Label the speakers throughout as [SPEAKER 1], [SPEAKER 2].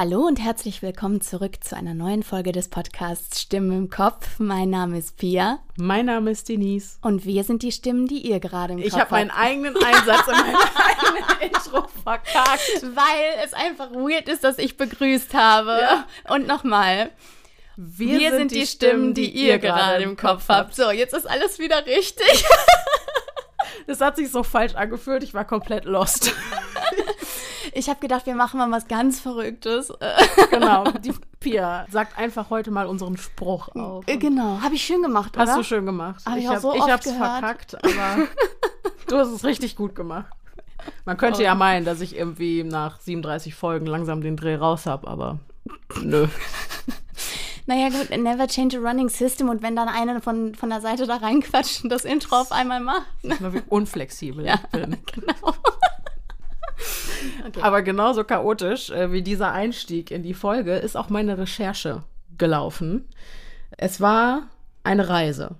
[SPEAKER 1] Hallo und herzlich willkommen zurück zu einer neuen Folge des Podcasts Stimmen im Kopf. Mein Name ist Pia.
[SPEAKER 2] Mein Name ist Denise.
[SPEAKER 1] Und wir sind die Stimmen, die ihr gerade im
[SPEAKER 2] ich
[SPEAKER 1] Kopf habt.
[SPEAKER 2] Ich habe meinen eigenen Einsatz in meinem eigenen Intro verkackt.
[SPEAKER 1] Weil es einfach weird ist, dass ich begrüßt habe. Ja. Und nochmal. Wir, wir, sind, die Stimmen, die, die ihr gerade im Kopf habt. So, jetzt ist alles wieder richtig.
[SPEAKER 2] Das hat sich so falsch angefühlt. Ich war komplett lost.
[SPEAKER 1] Ich habe gedacht, wir machen mal was ganz Verrücktes.
[SPEAKER 2] Genau, die Pia sagt einfach heute mal unseren Spruch auf.
[SPEAKER 1] Äh, genau, habe ich schön gemacht,
[SPEAKER 2] oder? Hast du schön gemacht.
[SPEAKER 1] Hab ich ich, hab, so ich hab's gehört.
[SPEAKER 2] verkackt, aber du hast es richtig gut gemacht. Man könnte oh. ja meinen, dass ich irgendwie nach 37 Folgen langsam den Dreh raus habe, aber nö.
[SPEAKER 1] Naja, gut, never change a running system und wenn dann einer von, von der Seite da reinquatscht und das Intro auf einmal macht.
[SPEAKER 2] Ne? Wie unflexibel ja, ich bin. Genau. Okay. Aber genauso chaotisch äh, wie dieser Einstieg in die Folge ist auch meine Recherche gelaufen. Es war eine Reise.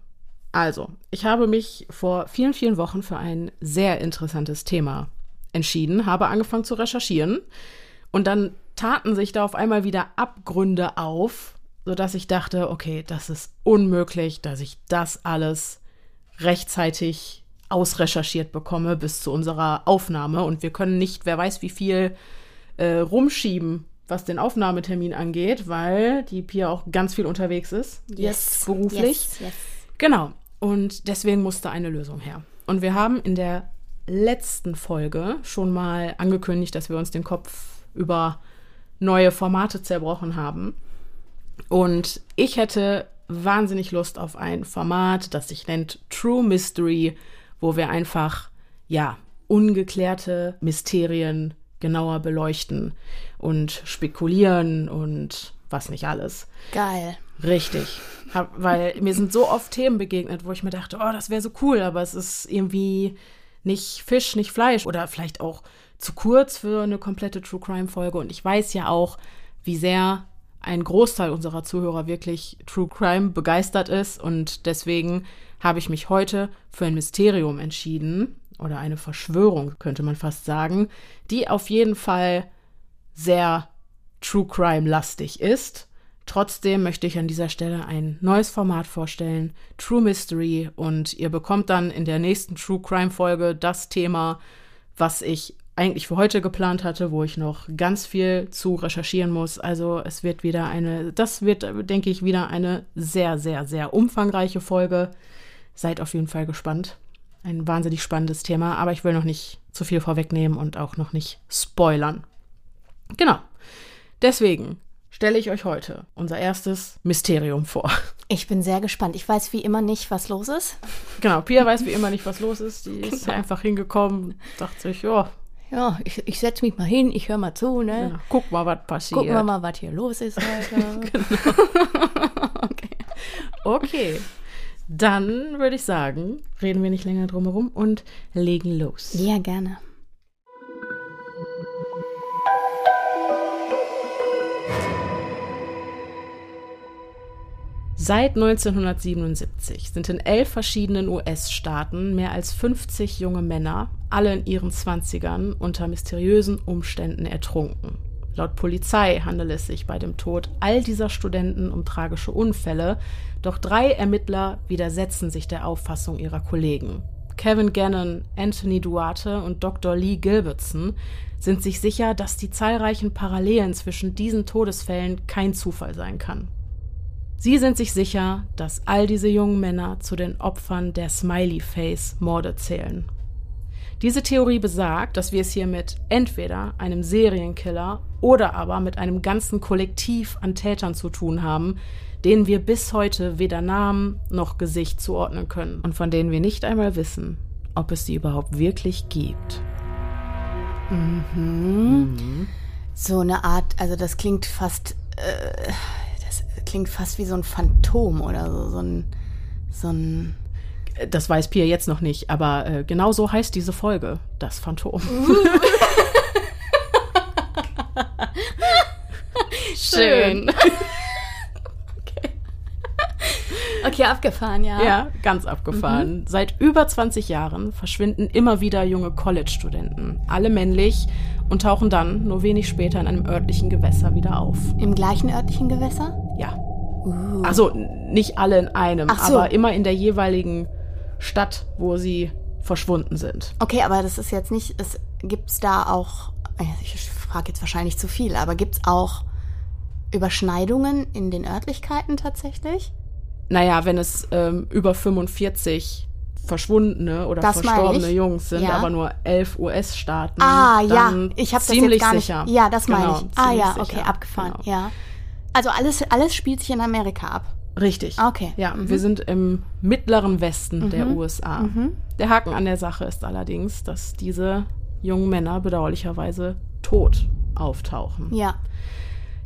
[SPEAKER 2] Also, ich habe mich vor vielen, vielen Wochen für ein sehr interessantes Thema entschieden, habe angefangen zu recherchieren und dann taten sich da auf einmal wieder Abgründe auf, sodass ich dachte, okay, das ist unmöglich, dass ich das alles rechtzeitig ausrecherchiert bekomme bis zu unserer Aufnahme. Und wir können nicht, wer weiß wie viel, äh, rumschieben, was den Aufnahmetermin angeht, weil die Pia auch ganz viel unterwegs ist.
[SPEAKER 1] Yes.
[SPEAKER 2] Beruflich.
[SPEAKER 1] Yes, yes.
[SPEAKER 2] Genau. Und deswegen musste eine Lösung her. Und wir haben in der letzten Folge schon mal angekündigt, dass wir uns den Kopf über neue Formate zerbrochen haben. Und ich hätte wahnsinnig Lust auf ein Format, das sich nennt True Mystery wo wir einfach, ja, ungeklärte Mysterien genauer beleuchten und spekulieren und was nicht alles.
[SPEAKER 1] Geil.
[SPEAKER 2] Richtig. Hab, weil mir sind so oft Themen begegnet, wo ich mir dachte, oh, das wäre so cool, aber es ist irgendwie nicht Fisch, nicht Fleisch oder vielleicht auch zu kurz für eine komplette True Crime Folge. Und ich weiß ja auch, wie sehr ein Großteil unserer Zuhörer wirklich True Crime begeistert ist und deswegen habe ich mich heute für ein Mysterium entschieden oder eine Verschwörung, könnte man fast sagen, die auf jeden Fall sehr True Crime lastig ist. Trotzdem möchte ich an dieser Stelle ein neues Format vorstellen, True Mystery, und ihr bekommt dann in der nächsten True Crime Folge das Thema, was ich eigentlich für heute geplant hatte, wo ich noch ganz viel zu recherchieren muss. Also es wird wieder eine, das wird, denke ich, wieder eine sehr, sehr, sehr umfangreiche Folge. Seid auf jeden Fall gespannt. Ein wahnsinnig spannendes Thema, aber ich will noch nicht zu viel vorwegnehmen und auch noch nicht spoilern. Genau. Deswegen stelle ich euch heute unser erstes Mysterium vor.
[SPEAKER 1] Ich bin sehr gespannt. Ich weiß wie immer nicht, was los ist.
[SPEAKER 2] Genau, Pia weiß wie immer nicht, was los ist. Die genau. ist einfach hingekommen, dachte sich, ja.
[SPEAKER 1] Ja, ich, ich setze mich mal hin, ich höre mal zu, ne? Genau.
[SPEAKER 2] Guck mal, was passiert.
[SPEAKER 1] Gucken wir mal, was hier los ist heute. genau.
[SPEAKER 2] okay. Okay. Dann würde ich sagen, reden wir nicht länger drum herum und legen los.
[SPEAKER 1] Ja, gerne.
[SPEAKER 2] Seit 1977 sind in elf verschiedenen US-Staaten mehr als 50 junge Männer, alle in ihren Zwanzigern, unter mysteriösen Umständen ertrunken. Laut Polizei handelt es sich bei dem Tod all dieser Studenten um tragische Unfälle, doch drei Ermittler widersetzen sich der Auffassung ihrer Kollegen. Kevin Gannon, Anthony Duarte und Dr. Lee Gilbertson sind sich sicher, dass die zahlreichen Parallelen zwischen diesen Todesfällen kein Zufall sein kann. Sie sind sich sicher, dass all diese jungen Männer zu den Opfern der Smiley-Face-Morde zählen diese Theorie besagt, dass wir es hier mit entweder einem Serienkiller oder aber mit einem ganzen Kollektiv an Tätern zu tun haben, denen wir bis heute weder Namen noch Gesicht zuordnen können und von denen wir nicht einmal wissen, ob es sie überhaupt wirklich gibt.
[SPEAKER 1] Mhm. Mhm. So eine Art, also das klingt fast, äh, das klingt fast wie so ein Phantom oder so, so ein, so ein
[SPEAKER 2] das weiß Pia jetzt noch nicht, aber äh, genau so heißt diese Folge, das Phantom.
[SPEAKER 1] Schön. okay. okay, abgefahren, ja.
[SPEAKER 2] Ja, ganz abgefahren. Mhm. Seit über 20 Jahren verschwinden immer wieder junge College-Studenten, alle männlich und tauchen dann nur wenig später in einem örtlichen Gewässer wieder auf.
[SPEAKER 1] Im gleichen örtlichen Gewässer?
[SPEAKER 2] Ja. Uh. Also nicht alle in einem, so. aber immer in der jeweiligen Stadt, wo sie verschwunden sind.
[SPEAKER 1] Okay, aber das ist jetzt nicht, es gibt da auch, ich frage jetzt wahrscheinlich zu viel, aber gibt es auch Überschneidungen in den Örtlichkeiten tatsächlich?
[SPEAKER 2] Naja, wenn es ähm, über 45 verschwundene oder das verstorbene Jungs sind, ja. aber nur elf US-Staaten.
[SPEAKER 1] Ah, ja, ich habe das jetzt gar nicht.
[SPEAKER 2] Sicher.
[SPEAKER 1] Ja, das meine genau, ich. Ah, ja, okay, sicher. abgefahren. Genau. Ja. Also alles, alles spielt sich in Amerika ab.
[SPEAKER 2] Richtig.
[SPEAKER 1] Okay.
[SPEAKER 2] Ja, mhm. wir sind im mittleren Westen mhm. der USA. Mhm. Der Haken an der Sache ist allerdings, dass diese jungen Männer bedauerlicherweise tot auftauchen.
[SPEAKER 1] Ja.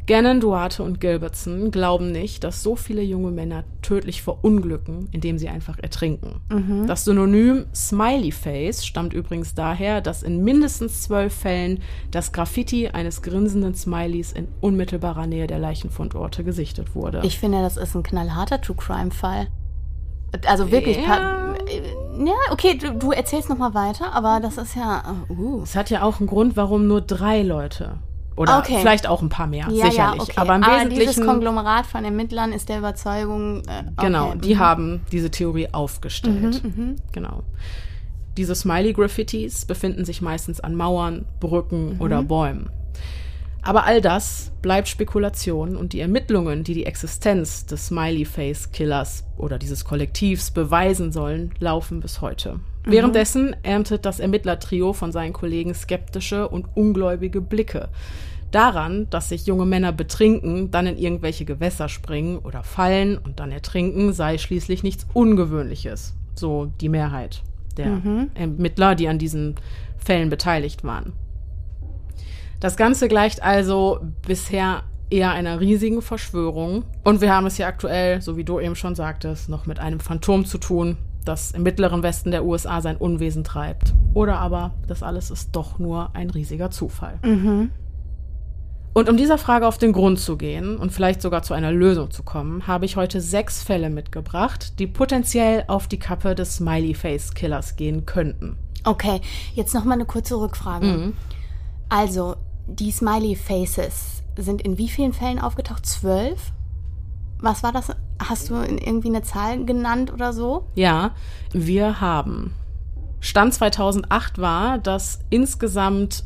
[SPEAKER 2] Gannon, Duarte und Gilbertson glauben nicht, dass so viele junge Männer tödlich verunglücken, indem sie einfach ertrinken. Mhm. Das Synonym Smiley Face stammt übrigens daher, dass in mindestens zwölf Fällen das Graffiti eines grinsenden Smileys in unmittelbarer Nähe der Leichenfundorte gesichtet wurde.
[SPEAKER 1] Ich finde, das ist ein knallharter True Crime Fall. Also wirklich. Ja, ja okay, du, du erzählst noch mal weiter, aber das ist ja.
[SPEAKER 2] Uh. Es hat ja auch einen Grund, warum nur drei Leute oder okay. vielleicht auch ein paar mehr, ja, sicherlich. Ja, okay. Aber im Aber Wesentlichen.
[SPEAKER 1] Dieses Konglomerat von Ermittlern ist der Überzeugung.
[SPEAKER 2] Äh, okay. Genau, die mhm. haben diese Theorie aufgestellt. Mhm, mh. Genau. Diese Smiley-Graffitis befinden sich meistens an Mauern, Brücken mhm. oder Bäumen. Aber all das bleibt Spekulation und die Ermittlungen, die die Existenz des Smiley-Face-Killers oder dieses Kollektivs beweisen sollen, laufen bis heute. Mhm. Währenddessen erntet das Ermittlertrio von seinen Kollegen skeptische und ungläubige Blicke. Daran, dass sich junge Männer betrinken, dann in irgendwelche Gewässer springen oder fallen und dann ertrinken, sei schließlich nichts Ungewöhnliches. So die Mehrheit der mhm. Ermittler, die an diesen Fällen beteiligt waren. Das Ganze gleicht also bisher eher einer riesigen Verschwörung. Und wir haben es hier aktuell, so wie du eben schon sagtest, noch mit einem Phantom zu tun, das im mittleren Westen der USA sein Unwesen treibt. Oder aber, das alles ist doch nur ein riesiger Zufall. Mhm. Und um dieser Frage auf den Grund zu gehen und vielleicht sogar zu einer Lösung zu kommen, habe ich heute sechs Fälle mitgebracht, die potenziell auf die Kappe des Smiley Face Killers gehen könnten.
[SPEAKER 1] Okay, jetzt noch mal eine kurze Rückfrage. Mhm. Also, die Smiley Faces sind in wie vielen Fällen aufgetaucht? Zwölf? Was war das? Hast du irgendwie eine Zahl genannt oder so?
[SPEAKER 2] Ja, wir haben. Stand 2008 war, dass insgesamt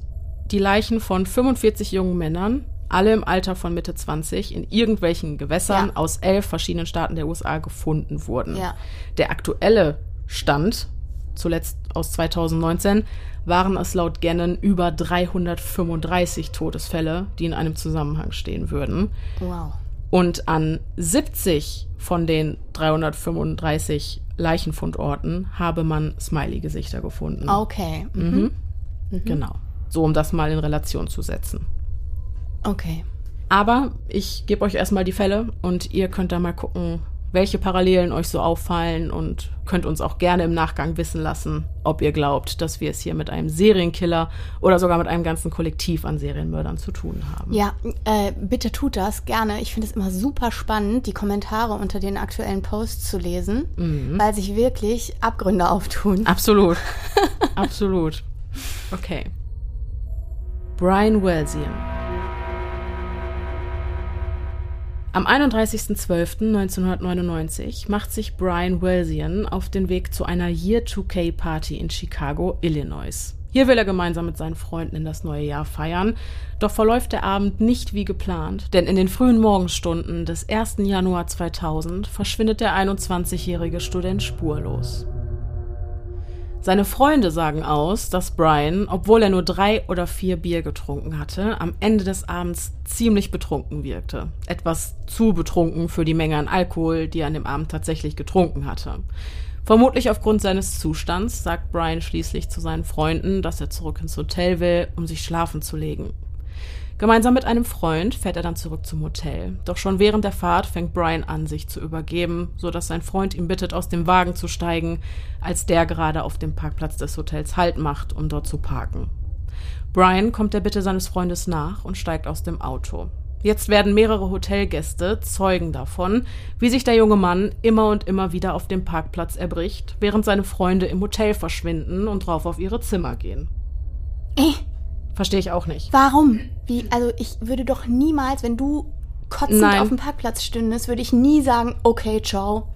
[SPEAKER 2] die Leichen von 45 jungen Männern, alle im Alter von Mitte 20, in irgendwelchen Gewässern ja. aus elf verschiedenen Staaten der USA gefunden wurden. Ja. Der aktuelle Stand, zuletzt aus 2019, waren es laut Gannon über 335 Todesfälle, die in einem Zusammenhang stehen würden.
[SPEAKER 1] Wow.
[SPEAKER 2] Und an 70 von den 335 Leichenfundorten habe man Smiley-Gesichter gefunden.
[SPEAKER 1] Okay. Mhm.
[SPEAKER 2] Mhm. Mhm. Genau. So, um das mal in Relation zu setzen.
[SPEAKER 1] Okay.
[SPEAKER 2] Aber ich gebe euch erstmal die Fälle und ihr könnt da mal gucken, welche Parallelen euch so auffallen und könnt uns auch gerne im Nachgang wissen lassen, ob ihr glaubt, dass wir es hier mit einem Serienkiller oder sogar mit einem ganzen Kollektiv an Serienmördern zu tun haben.
[SPEAKER 1] Ja, äh, bitte tut das gerne. Ich finde es immer super spannend, die Kommentare unter den aktuellen Posts zu lesen, mhm. weil sich wirklich Abgründe auftun.
[SPEAKER 2] Absolut. Absolut. Okay. Brian Welsian. Am 31.12.1999 macht sich Brian Welsian auf den Weg zu einer Year 2K Party in Chicago, Illinois. Hier will er gemeinsam mit seinen Freunden in das neue Jahr feiern, doch verläuft der Abend nicht wie geplant, denn in den frühen Morgenstunden des 1. Januar 2000 verschwindet der 21-jährige Student spurlos. Seine Freunde sagen aus, dass Brian, obwohl er nur drei oder vier Bier getrunken hatte, am Ende des Abends ziemlich betrunken wirkte. Etwas zu betrunken für die Menge an Alkohol, die er an dem Abend tatsächlich getrunken hatte. Vermutlich aufgrund seines Zustands sagt Brian schließlich zu seinen Freunden, dass er zurück ins Hotel will, um sich schlafen zu legen. Gemeinsam mit einem Freund fährt er dann zurück zum Hotel. Doch schon während der Fahrt fängt Brian an, sich zu übergeben, so dass sein Freund ihn bittet, aus dem Wagen zu steigen, als der gerade auf dem Parkplatz des Hotels Halt macht, um dort zu parken. Brian kommt der Bitte seines Freundes nach und steigt aus dem Auto. Jetzt werden mehrere Hotelgäste Zeugen davon, wie sich der junge Mann immer und immer wieder auf dem Parkplatz erbricht, während seine Freunde im Hotel verschwinden und drauf auf ihre Zimmer gehen.
[SPEAKER 1] Äh,
[SPEAKER 2] Verstehe ich auch nicht.
[SPEAKER 1] Warum? Wie, also ich würde doch niemals, wenn du kotzend
[SPEAKER 2] Nein.
[SPEAKER 1] auf dem Parkplatz stündest, würde ich nie sagen, okay, ciao,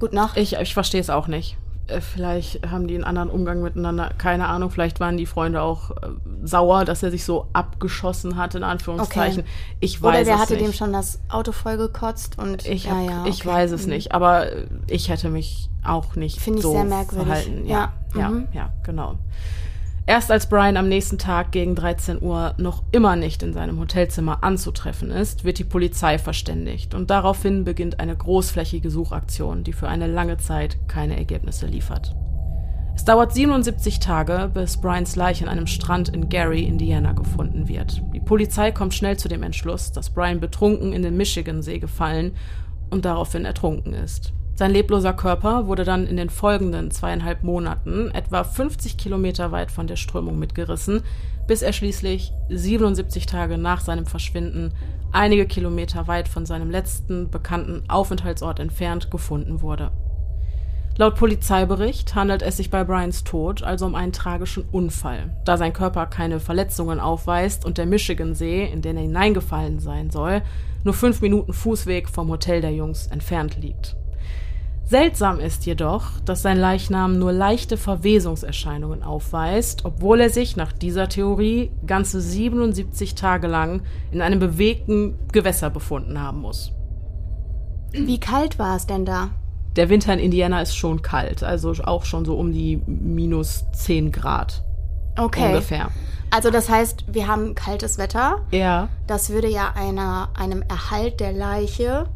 [SPEAKER 1] gut Nacht.
[SPEAKER 2] Ich, ich verstehe es auch nicht. Äh, Vielleicht haben die einen anderen Umgang miteinander. Keine Ahnung. Vielleicht waren die Freunde auch äh, sauer, dass er sich so abgeschossen hat, in Anführungszeichen.
[SPEAKER 1] Okay.
[SPEAKER 2] Ich weiß
[SPEAKER 1] Oder der
[SPEAKER 2] es
[SPEAKER 1] hatte
[SPEAKER 2] nicht.
[SPEAKER 1] dem schon das Auto vollgekotzt und
[SPEAKER 2] Ich,
[SPEAKER 1] ja,
[SPEAKER 2] hab,
[SPEAKER 1] ja,
[SPEAKER 2] ich
[SPEAKER 1] okay.
[SPEAKER 2] weiß es
[SPEAKER 1] Mhm.
[SPEAKER 2] nicht, aber äh, ich hätte mich auch nicht
[SPEAKER 1] Finde ich
[SPEAKER 2] so
[SPEAKER 1] sehr merkwürdig.
[SPEAKER 2] verhalten. Ja,
[SPEAKER 1] Ja,
[SPEAKER 2] ja,
[SPEAKER 1] mhm.
[SPEAKER 2] ja, genau. Erst als Brian am nächsten Tag gegen 13 Uhr noch immer nicht in seinem Hotelzimmer anzutreffen ist, wird die Polizei verständigt und daraufhin beginnt eine großflächige Suchaktion, die für eine lange Zeit keine Ergebnisse liefert. Es dauert 77 Tage, bis Brians Leiche an einem Strand in Gary, Indiana gefunden wird. Die Polizei kommt schnell zu dem Entschluss, dass Brian betrunken in den Michigansee gefallen und daraufhin ertrunken ist. Sein lebloser Körper wurde dann in den folgenden zweieinhalb Monaten etwa 50 Kilometer weit von der Strömung mitgerissen, bis er schließlich 77 Tage nach seinem Verschwinden einige Kilometer weit von seinem letzten bekannten Aufenthaltsort entfernt gefunden wurde. Laut Polizeibericht handelt es sich bei Brians Tod also um einen tragischen Unfall, da sein Körper keine Verletzungen aufweist und der Michigansee, in den er hineingefallen sein soll, nur fünf Minuten Fußweg vom Hotel der Jungs entfernt liegt. Seltsam ist jedoch, dass sein Leichnam nur leichte Verwesungserscheinungen aufweist, obwohl er sich nach dieser Theorie ganze 77 Tage lang in einem bewegten Gewässer befunden haben muss.
[SPEAKER 1] Wie kalt war es denn da?
[SPEAKER 2] Der Winter in Indiana ist schon kalt, also auch schon so um die minus 10 Grad
[SPEAKER 1] Okay.
[SPEAKER 2] ungefähr.
[SPEAKER 1] Also das heißt, wir haben kaltes Wetter.
[SPEAKER 2] Ja,
[SPEAKER 1] Das würde ja einer, einem Erhalt der Leiche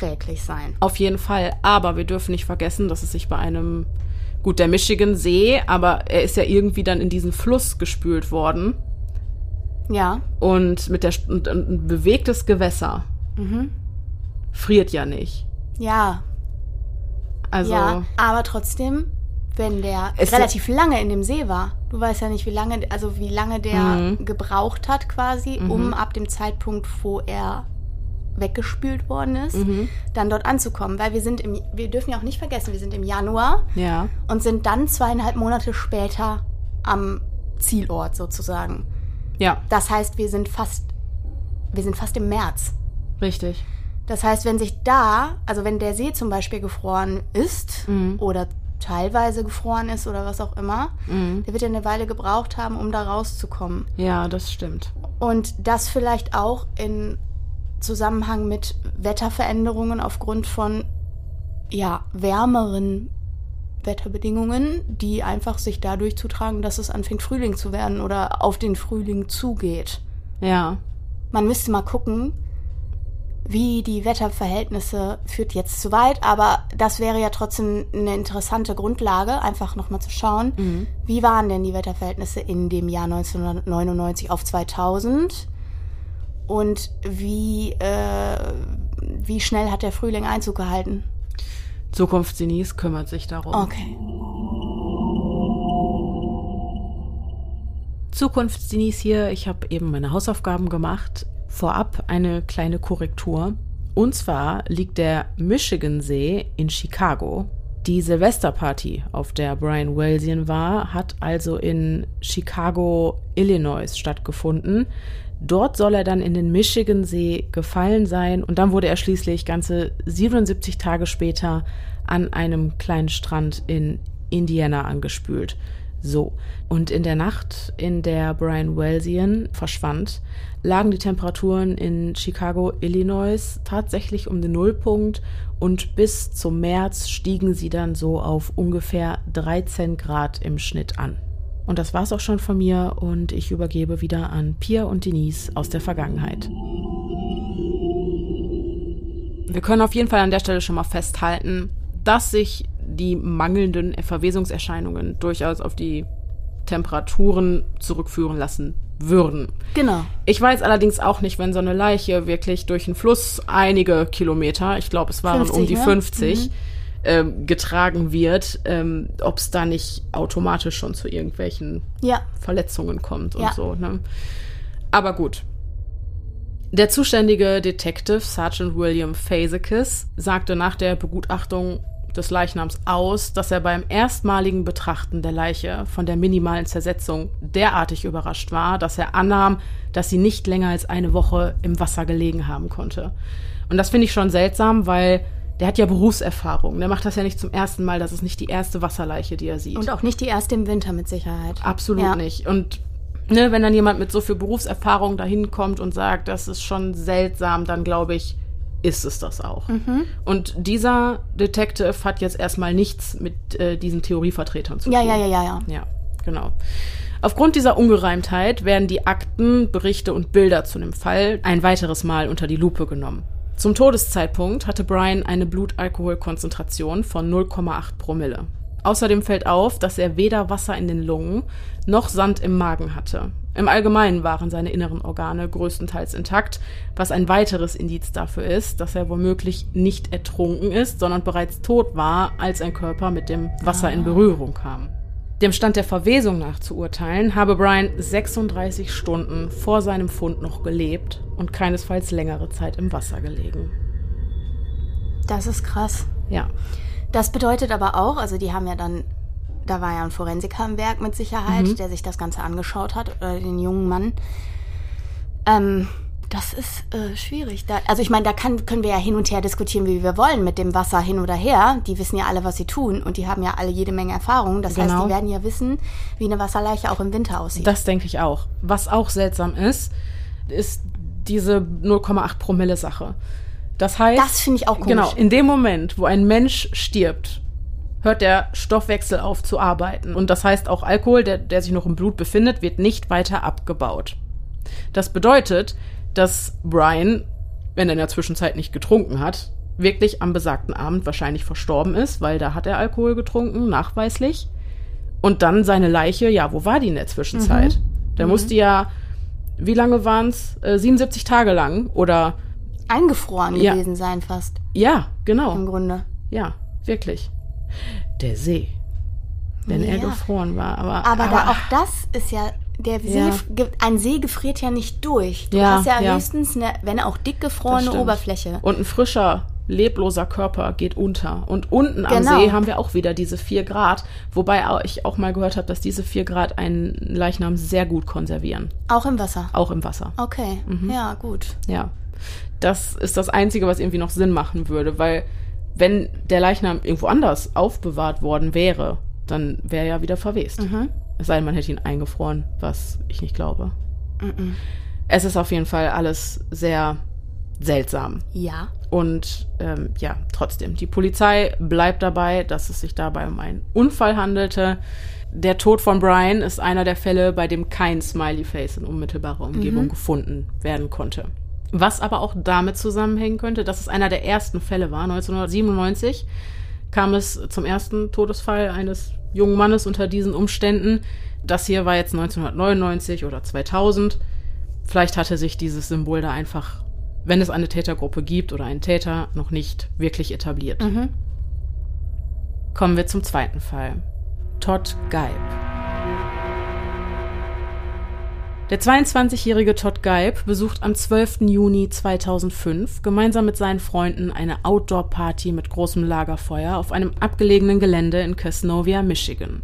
[SPEAKER 1] zuträglich sein.
[SPEAKER 2] auf jeden Fall. Aber wir dürfen nicht vergessen, dass es sich bei einem, gut, der Michigan See, aber er ist ja irgendwie dann in diesen Fluss gespült worden
[SPEAKER 1] Ja.
[SPEAKER 2] und mit der und, und ein bewegtes Gewässer
[SPEAKER 1] Mhm.
[SPEAKER 2] friert ja nicht.
[SPEAKER 1] Ja.
[SPEAKER 2] Also
[SPEAKER 1] Ja. Aber trotzdem, wenn der relativ lange in dem See war, du weißt ja nicht, wie lange, also wie lange der
[SPEAKER 2] Mhm.
[SPEAKER 1] gebraucht hat quasi, um ab dem Zeitpunkt, wo er weggespült worden ist,
[SPEAKER 2] Mhm.
[SPEAKER 1] dann dort anzukommen. Weil wir sind im, wir dürfen ja auch nicht vergessen, wir sind im Januar
[SPEAKER 2] ja,
[SPEAKER 1] und sind dann zweieinhalb Monate später am Zielort sozusagen.
[SPEAKER 2] ja,
[SPEAKER 1] Das heißt, wir sind fast, wir sind fast im März.
[SPEAKER 2] richtig.
[SPEAKER 1] Das heißt, wenn sich da, also wenn der See zum Beispiel gefroren ist
[SPEAKER 2] Mhm.
[SPEAKER 1] oder teilweise gefroren ist oder was auch immer,
[SPEAKER 2] Mhm.
[SPEAKER 1] der wird ja eine Weile gebraucht haben, um da rauszukommen.
[SPEAKER 2] Ja, das stimmt.
[SPEAKER 1] Und das vielleicht auch in Zusammenhang mit Wetterveränderungen aufgrund von ja, wärmeren Wetterbedingungen, die einfach sich dadurch zutragen, dass es anfängt Frühling zu werden oder auf den Frühling zugeht.
[SPEAKER 2] Ja,
[SPEAKER 1] Man müsste mal gucken, wie die Wetterverhältnisse führt jetzt zu weit, aber das wäre ja trotzdem eine interessante Grundlage, einfach nochmal zu schauen,
[SPEAKER 2] Mhm.
[SPEAKER 1] wie waren denn die Wetterverhältnisse in dem Jahr 1999 auf 2000 und wie, äh, wie schnell hat der Frühling Einzug gehalten?
[SPEAKER 2] Zukunftsgenies kümmert sich darum.
[SPEAKER 1] Okay.
[SPEAKER 2] Zukunftsdinis hier, ich habe eben meine Hausaufgaben gemacht. Vorab eine kleine Korrektur. Und zwar liegt der Michigansee in Chicago. Die Silvesterparty, auf der Brian Welsian war, hat also in Chicago, Illinois stattgefunden. Dort soll er dann in den Michigansee gefallen sein und dann wurde er schließlich ganze 77 Tage später an einem kleinen Strand in Indiana angespült. So. Und in der Nacht, in der Brian Welsian verschwand, lagen die Temperaturen in Chicago, Illinois tatsächlich um den Nullpunkt und bis zum März stiegen sie dann so auf ungefähr 13 Grad im Schnitt an. Und das war's auch schon von mir und ich übergebe wieder an Pia und Denise aus der Vergangenheit. Wir können auf jeden Fall an der Stelle schon mal festhalten, dass sich die mangelnden Verwesungserscheinungen durchaus auf die Temperaturen zurückführen lassen würden.
[SPEAKER 1] Genau.
[SPEAKER 2] Ich weiß allerdings auch nicht, wenn so eine Leiche wirklich durch einen Fluss einige Kilometer, ich glaube es waren
[SPEAKER 1] 50,
[SPEAKER 2] um die
[SPEAKER 1] ne?
[SPEAKER 2] 50, ähm, getragen wird, ähm, ob es da nicht automatisch schon zu irgendwelchen
[SPEAKER 1] Ja.
[SPEAKER 2] Verletzungen kommt und
[SPEAKER 1] Ja.
[SPEAKER 2] so. Ne? Aber gut. Der zuständige Detective Sergeant William Fazekas sagte nach der Begutachtung des Leichnams aus, dass er beim erstmaligen Betrachten der Leiche von der minimalen Zersetzung derartig überrascht war, dass er annahm, dass sie nicht länger als eine Woche im Wasser gelegen haben konnte. Und das finde ich schon seltsam, weil der hat ja Berufserfahrung. Der macht das ja nicht zum ersten Mal. Das ist nicht die erste Wasserleiche, die er sieht.
[SPEAKER 1] Und auch nicht die erste im Winter mit Sicherheit.
[SPEAKER 2] Absolut ja. nicht. Und ne, wenn dann jemand mit so viel Berufserfahrung dahin kommt und sagt, das ist schon seltsam, dann glaube ich, ist es das auch. Mhm. Und dieser Detective hat jetzt erstmal nichts mit äh, diesen Theorievertretern zu
[SPEAKER 1] ja,
[SPEAKER 2] tun.
[SPEAKER 1] Ja, ja, ja, ja.
[SPEAKER 2] Ja, genau. Aufgrund dieser Ungereimtheit werden die Akten, Berichte und Bilder zu dem Fall ein weiteres Mal unter die Lupe genommen. Zum Todeszeitpunkt hatte Brian eine Blutalkoholkonzentration von 0,8 Promille. Außerdem fällt auf, dass er weder Wasser in den Lungen noch Sand im Magen hatte. Im Allgemeinen waren seine inneren Organe größtenteils intakt, was ein weiteres Indiz dafür ist, dass er womöglich nicht ertrunken ist, sondern bereits tot war, als ein Körper mit dem Wasser in Berührung kam. Dem Stand der Verwesung nach zu urteilen, habe Brian 36 Stunden vor seinem Fund noch gelebt und keinesfalls längere Zeit im Wasser gelegen.
[SPEAKER 1] Das ist krass.
[SPEAKER 2] Ja.
[SPEAKER 1] Das bedeutet aber auch, also die haben ja dann, da war ja ein Forensiker im Werk mit Sicherheit, mhm. der sich das Ganze angeschaut hat, oder den jungen Mann. Ähm, das ist äh, schwierig. Da, also ich meine, da kann, können wir ja hin und her diskutieren, wie wir wollen, mit dem Wasser hin oder her. Die wissen ja alle, was sie tun und die haben ja alle jede Menge Erfahrung. Das genau. heißt, die werden ja wissen, wie eine Wasserleiche auch im Winter aussieht.
[SPEAKER 2] Das denke ich auch. Was auch seltsam ist, ist diese 0,8 Promille Sache. Das heißt,
[SPEAKER 1] das finde ich auch komisch.
[SPEAKER 2] Genau, in dem Moment, wo ein Mensch stirbt, hört der Stoffwechsel auf zu arbeiten. Und das heißt, auch Alkohol, der, der sich noch im Blut befindet, wird nicht weiter abgebaut. Das bedeutet, dass Brian, wenn er in der Zwischenzeit nicht getrunken hat, wirklich am besagten Abend wahrscheinlich verstorben ist, weil da hat er Alkohol getrunken, nachweislich. Und dann seine Leiche, ja, wo war die in der Zwischenzeit? Mhm. Der mhm. musste ja, wie lange waren es? Äh, 77 Tage lang oder
[SPEAKER 1] eingefroren ja. gewesen sein fast.
[SPEAKER 2] Ja, genau.
[SPEAKER 1] Im Grunde.
[SPEAKER 2] Ja, wirklich. Der See. Wenn ja. er gefroren war. Aber,
[SPEAKER 1] aber, aber da, auch das ist ja der See, ja. ein See gefriert ja nicht durch. Du ja, hast ja, ja, höchstens eine, wenn auch dick gefrorene Oberfläche.
[SPEAKER 2] Und ein frischer, lebloser Körper geht unter. Und unten genau. am See haben wir auch wieder diese vier Grad, wobei ich auch mal gehört habe, dass diese vier Grad einen Leichnam sehr gut konservieren.
[SPEAKER 1] Auch im Wasser?
[SPEAKER 2] Auch im Wasser.
[SPEAKER 1] Okay, mhm. ja, gut.
[SPEAKER 2] Ja, das ist das Einzige, was irgendwie noch Sinn machen würde, weil wenn der Leichnam irgendwo anders aufbewahrt worden wäre, dann wäre er ja wieder verwest. Mhm. Es sei denn, man hätte ihn eingefroren, was ich nicht glaube. Mm Es ist auf jeden Fall alles sehr seltsam.
[SPEAKER 1] Ja.
[SPEAKER 2] Und ähm, ja, trotzdem, die Polizei bleibt dabei, dass es sich dabei um einen Unfall handelte. Der Tod von Brian ist einer der Fälle, bei dem kein Smiley Face in unmittelbarer Umgebung mhm. gefunden werden konnte. Was aber auch damit zusammenhängen könnte, dass es einer der ersten Fälle war. 1997 kam es zum ersten Todesfall eines jungen Mannes unter diesen Umständen. Das hier war jetzt 1999 oder 2000. Vielleicht hatte sich dieses Symbol da einfach, wenn es eine Tätergruppe gibt oder einen Täter, noch nicht wirklich etabliert. Mhm. Kommen wir zum zweiten Fall. Todd Geib. Der 22-jährige Todd Geib besucht am 12. Juni 2005 gemeinsam mit seinen Freunden eine Outdoor-Party mit großem Lagerfeuer auf einem abgelegenen Gelände in Casnovia, Michigan.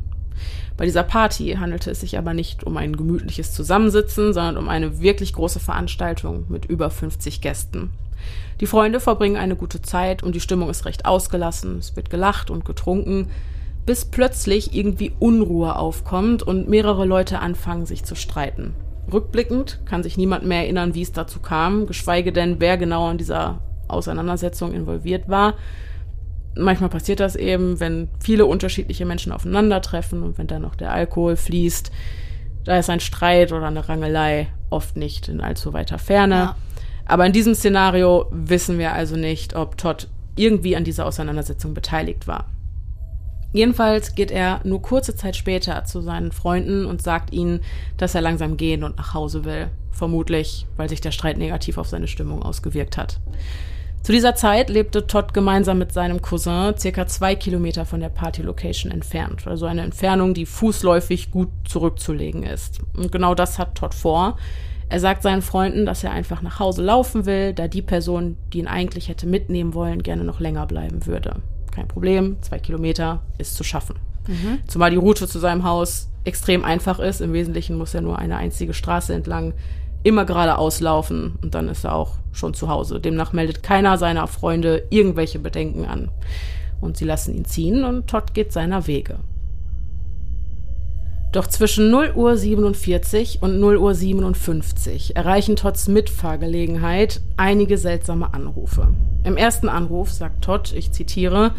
[SPEAKER 2] Bei dieser Party handelte es sich aber nicht um ein gemütliches Zusammensitzen, sondern um eine wirklich große Veranstaltung mit über 50 Gästen. Die Freunde verbringen eine gute Zeit und die Stimmung ist recht ausgelassen, es wird gelacht und getrunken, bis plötzlich irgendwie Unruhe aufkommt und mehrere Leute anfangen sich zu streiten. Rückblickend kann sich niemand mehr erinnern, wie es dazu kam, geschweige denn, wer genau in dieser Auseinandersetzung involviert war. Manchmal passiert das eben, wenn viele unterschiedliche Menschen aufeinandertreffen und wenn dann noch der Alkohol fließt. Da ist ein Streit oder eine Rangelei oft nicht in allzu weiter Ferne. Ja. Aber in diesem Szenario wissen wir also nicht, ob Todd irgendwie an dieser Auseinandersetzung beteiligt war. Jedenfalls geht er nur kurze Zeit später zu seinen Freunden und sagt ihnen, dass er langsam gehen und nach Hause will. Vermutlich, weil sich der Streit negativ auf seine Stimmung ausgewirkt hat. Zu dieser Zeit lebte Todd gemeinsam mit seinem Cousin circa zwei Kilometer von der Party-Location entfernt. Also eine Entfernung, die fußläufig gut zurückzulegen ist. Und genau das hat Todd vor. Er sagt seinen Freunden, dass er einfach nach Hause laufen will, da die Person, die ihn eigentlich hätte mitnehmen wollen, gerne noch länger bleiben würde. Kein Problem, zwei Kilometer ist zu schaffen. Mhm. Zumal die Route zu seinem Haus extrem einfach ist. Im Wesentlichen muss er nur eine einzige Straße entlang immer geradeaus laufen und dann ist er auch schon zu Hause. Demnach meldet keiner seiner Freunde irgendwelche Bedenken an. Und sie lassen ihn ziehen und Todd geht seiner Wege. Doch zwischen 0 Uhr 47 und 0 Uhr 57 erreichen Todds Mitfahrgelegenheit einige seltsame Anrufe. Im ersten Anruf sagt Todd, ich zitiere,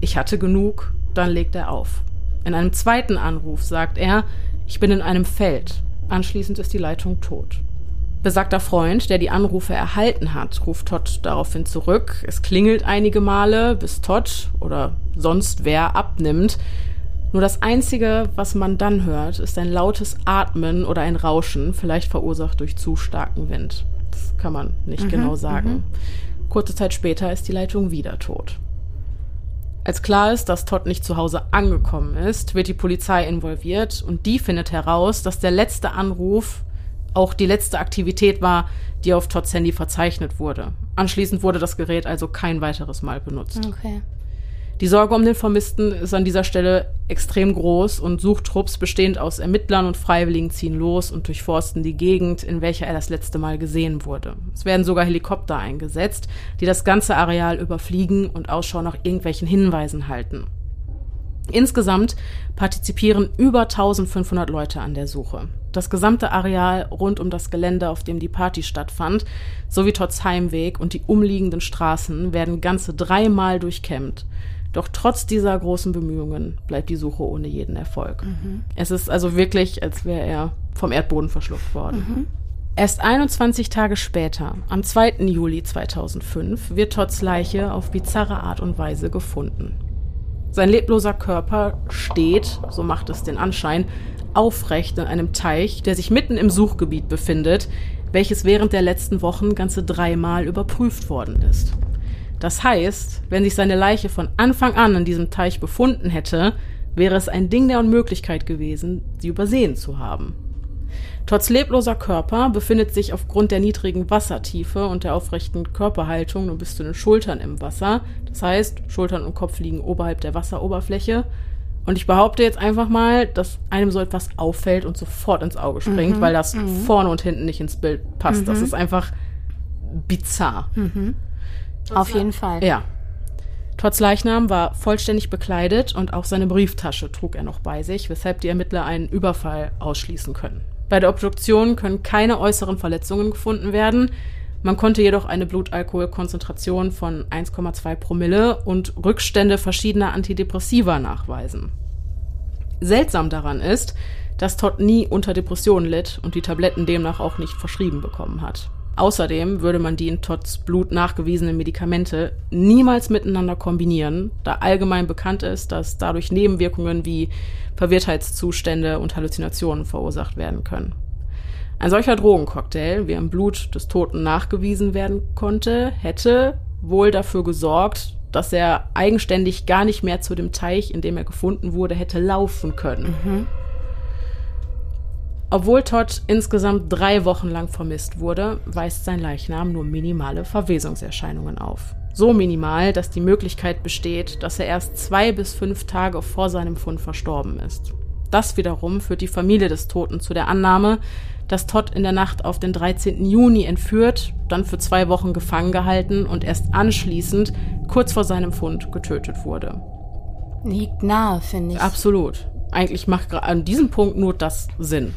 [SPEAKER 2] ich hatte genug, dann legt er auf. In einem zweiten Anruf sagt er, ich bin in einem Feld. Anschließend ist die Leitung tot. Besagter Freund, der die Anrufe erhalten hat, ruft Todd daraufhin zurück. Es klingelt einige Male, bis Todd oder sonst wer abnimmt. Nur das Einzige, was man dann hört, ist ein lautes Atmen oder ein Rauschen, vielleicht verursacht durch zu starken Wind. Das kann man nicht mhm, genau sagen. Mhm. Kurze Zeit später ist die Leitung wieder tot. Als klar ist, dass Todd nicht zu Hause angekommen ist, wird die Polizei involviert und die findet heraus, dass der letzte Anruf auch die letzte Aktivität war, die auf Todds Handy verzeichnet wurde. Anschließend wurde das Gerät also kein weiteres Mal benutzt. Okay. Die Sorge um den Vermissten ist an dieser Stelle extrem groß und Suchtrupps bestehend aus Ermittlern und Freiwilligen ziehen los und durchforsten die Gegend, in welcher er das letzte Mal gesehen wurde. Es werden sogar Helikopter eingesetzt, die das ganze Areal überfliegen und Ausschau nach irgendwelchen Hinweisen halten. Insgesamt partizipieren über 1500 Leute an der Suche. Das gesamte Areal rund um das Gelände, auf dem die Party stattfand, sowie Todds Heimweg und die umliegenden Straßen werden ganze dreimal durchkämmt. Doch trotz dieser großen Bemühungen bleibt die Suche ohne jeden Erfolg. Mhm. Es ist also wirklich, als wäre er vom Erdboden verschluckt worden. Mhm. Erst 21 Tage später, am 2. Juli 2005, wird Todds Leiche auf bizarre Art und Weise gefunden. Sein lebloser Körper steht, so macht es den Anschein, aufrecht in einem Teich, der sich mitten im Suchgebiet befindet, welches während der letzten Wochen ganze dreimal überprüft worden ist. Das heißt, wenn sich seine Leiche von Anfang an in diesem Teich befunden hätte, wäre es ein Ding der Unmöglichkeit gewesen, sie übersehen zu haben. Trotz lebloser Körper befindet sich aufgrund der niedrigen Wassertiefe und der aufrechten Körperhaltung nur bis zu den Schultern im Wasser. Das heißt, Schultern und Kopf liegen oberhalb der Wasseroberfläche. Und ich behaupte jetzt einfach mal, dass einem so etwas auffällt und sofort ins Auge springt, mhm. weil das mhm. vorne und hinten nicht ins Bild passt. Mhm. Das ist einfach bizarr.
[SPEAKER 1] Mhm. Auf jeden Fall.
[SPEAKER 2] Ja. Trotz Leichnam war vollständig bekleidet und auch seine Brieftasche trug er noch bei sich, weshalb die Ermittler einen Überfall ausschließen können. Bei der Obduktion können keine äußeren Verletzungen gefunden werden. Man konnte jedoch eine Blutalkoholkonzentration von 1,2 Promille und Rückstände verschiedener Antidepressiva nachweisen. Seltsam daran ist, dass Todd nie unter Depressionen litt und die Tabletten demnach auch nicht verschrieben bekommen hat. Außerdem würde man die in Todds Blut nachgewiesenen Medikamente niemals miteinander kombinieren, da allgemein bekannt ist, dass dadurch Nebenwirkungen wie Verwirrtheitszustände und Halluzinationen verursacht werden können. Ein solcher Drogencocktail, wie im Blut des Toten nachgewiesen werden konnte, hätte wohl dafür gesorgt, dass er eigenständig gar nicht mehr zu dem Teich, in dem er gefunden wurde, hätte laufen können. Mhm. Obwohl Todd insgesamt drei Wochen lang vermisst wurde, weist sein Leichnam nur minimale Verwesungserscheinungen auf. So minimal, dass die Möglichkeit besteht, dass er erst zwei bis fünf Tage vor seinem Fund verstorben ist. Das wiederum führt die Familie des Toten zu der Annahme, dass Todd in der Nacht auf den 13. Juni entführt, dann für zwei Wochen gefangen gehalten und erst anschließend, kurz vor seinem Fund, getötet wurde.
[SPEAKER 1] Liegt nahe, finde ich.
[SPEAKER 2] Absolut. Eigentlich macht an diesem Punkt nur das Sinn.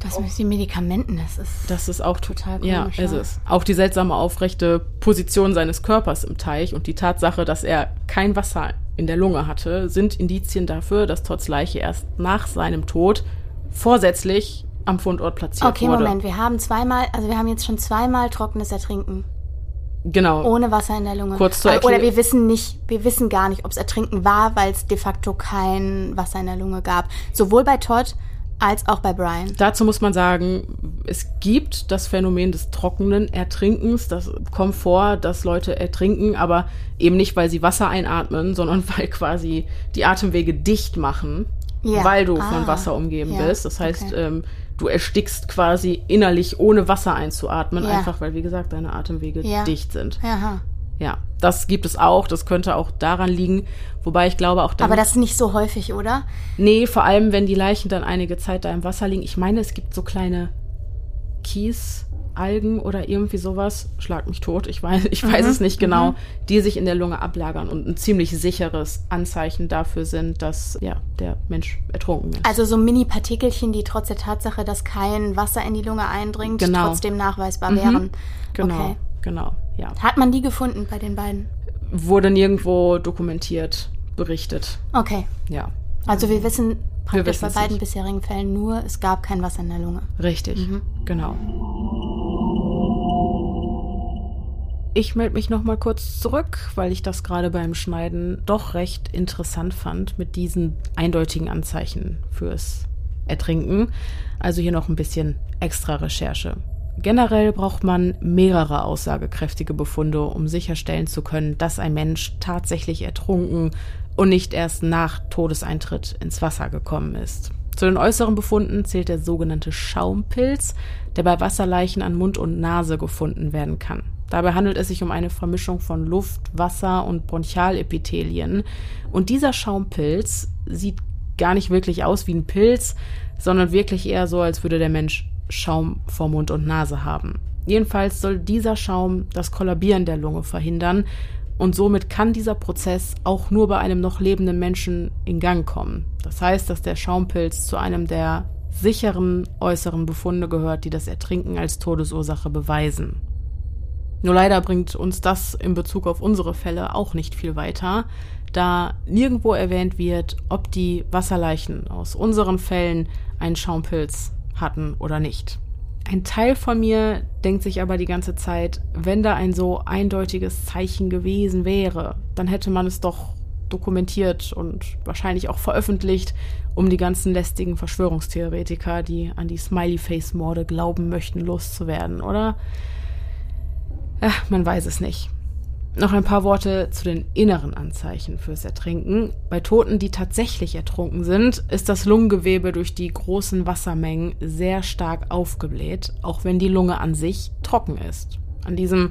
[SPEAKER 1] Das mit den Medikamenten, das ist.
[SPEAKER 2] Das ist auch total komisch. Ja, ist es. Auch die seltsame aufrechte Position seines Körpers im Teich und die Tatsache, dass er kein Wasser in der Lunge hatte, sind Indizien dafür, dass Todds Leiche erst nach seinem Tod vorsätzlich am Fundort platziert
[SPEAKER 1] okay,
[SPEAKER 2] wurde.
[SPEAKER 1] Okay, Moment, wir haben zweimal, also wir haben jetzt schon zweimal trockenes Ertrinken.
[SPEAKER 2] Genau.
[SPEAKER 1] Ohne Wasser in der Lunge.
[SPEAKER 2] Kurz zur
[SPEAKER 1] Erklärung. Oder wir wissen nicht, wir wissen gar nicht, ob es Ertrinken war, weil es de facto kein Wasser in der Lunge gab. Sowohl bei Todd als auch bei Brian.
[SPEAKER 2] Dazu muss man sagen, es gibt das Phänomen des trockenen Ertrinkens. Das kommt vor, dass Leute ertrinken, aber eben nicht, weil sie Wasser einatmen, sondern weil quasi die Atemwege dicht machen, ja. weil du ah. von Wasser umgeben ja. bist. Das heißt, okay. ähm, du erstickst quasi innerlich, ohne Wasser einzuatmen, ja. einfach weil, wie gesagt, deine Atemwege dicht sind.
[SPEAKER 1] Aha.
[SPEAKER 2] Ja. Das gibt es auch, das könnte auch daran liegen, wobei ich glaube auch
[SPEAKER 1] Aber das ist nicht so häufig, oder?
[SPEAKER 2] Nee, vor allem wenn die Leichen dann einige Zeit da im Wasser liegen. Ich meine, es gibt so kleine Kies Algen oder irgendwie sowas, schlag mich tot, ich weiß, ich weiß mhm. es nicht genau, mhm. die sich in der Lunge ablagern und ein ziemlich sicheres Anzeichen dafür sind, dass ja, der Mensch ertrunken ist.
[SPEAKER 1] Also so Mini-Partikelchen, die trotz der Tatsache, dass kein Wasser in die Lunge eindringt, genau. trotzdem nachweisbar mhm. wären.
[SPEAKER 2] Genau, okay. genau, ja.
[SPEAKER 1] Hat man die gefunden bei den beiden?
[SPEAKER 2] Wurde nirgendwo dokumentiert, berichtet.
[SPEAKER 1] Okay.
[SPEAKER 2] Ja.
[SPEAKER 1] Also wir wissen praktisch wir bei beiden nicht. bisherigen Fällen nur, es gab kein Wasser in der Lunge.
[SPEAKER 2] Richtig, mhm. genau. Ich melde mich noch mal kurz zurück, weil ich das gerade beim Schneiden doch recht interessant fand mit diesen eindeutigen Anzeichen fürs Ertrinken. Also hier noch ein bisschen extra Recherche. Generell braucht man mehrere aussagekräftige Befunde, um sicherstellen zu können, dass ein Mensch tatsächlich ertrunken und nicht erst nach Todeseintritt ins Wasser gekommen ist. Zu den äußeren Befunden zählt der sogenannte Schaumpilz, der bei Wasserleichen an Mund und Nase gefunden werden kann. Dabei handelt es sich um eine Vermischung von Luft, Wasser und Bronchialepithelien. Und dieser Schaumpilz sieht gar nicht wirklich aus wie ein Pilz, sondern wirklich eher so, als würde der Mensch Schaum vor Mund und Nase haben. Jedenfalls soll dieser Schaum das Kollabieren der Lunge verhindern und somit kann dieser Prozess auch nur bei einem noch lebenden Menschen in Gang kommen. Das heißt, dass der Schaumpilz zu einem der sicheren äußeren Befunde gehört, die das Ertrinken als Todesursache beweisen. Nur leider bringt uns das in Bezug auf unsere Fälle auch nicht viel weiter, da nirgendwo erwähnt wird, ob die Wasserleichen aus unseren Fällen einen Schaumpilz hatten oder nicht. Ein Teil von mir denkt sich aber die ganze Zeit, wenn da ein so eindeutiges Zeichen gewesen wäre, dann hätte man es doch dokumentiert und wahrscheinlich auch veröffentlicht, um die ganzen lästigen Verschwörungstheoretiker, die an die Smiley-Face-Morde glauben möchten, loszuwerden, oder? Ach, man weiß es nicht. Noch ein paar Worte zu den inneren Anzeichen fürs Ertrinken. Bei Toten, die tatsächlich ertrunken sind, ist das Lungengewebe durch die großen Wassermengen sehr stark aufgebläht, auch wenn die Lunge an sich trocken ist. An diesem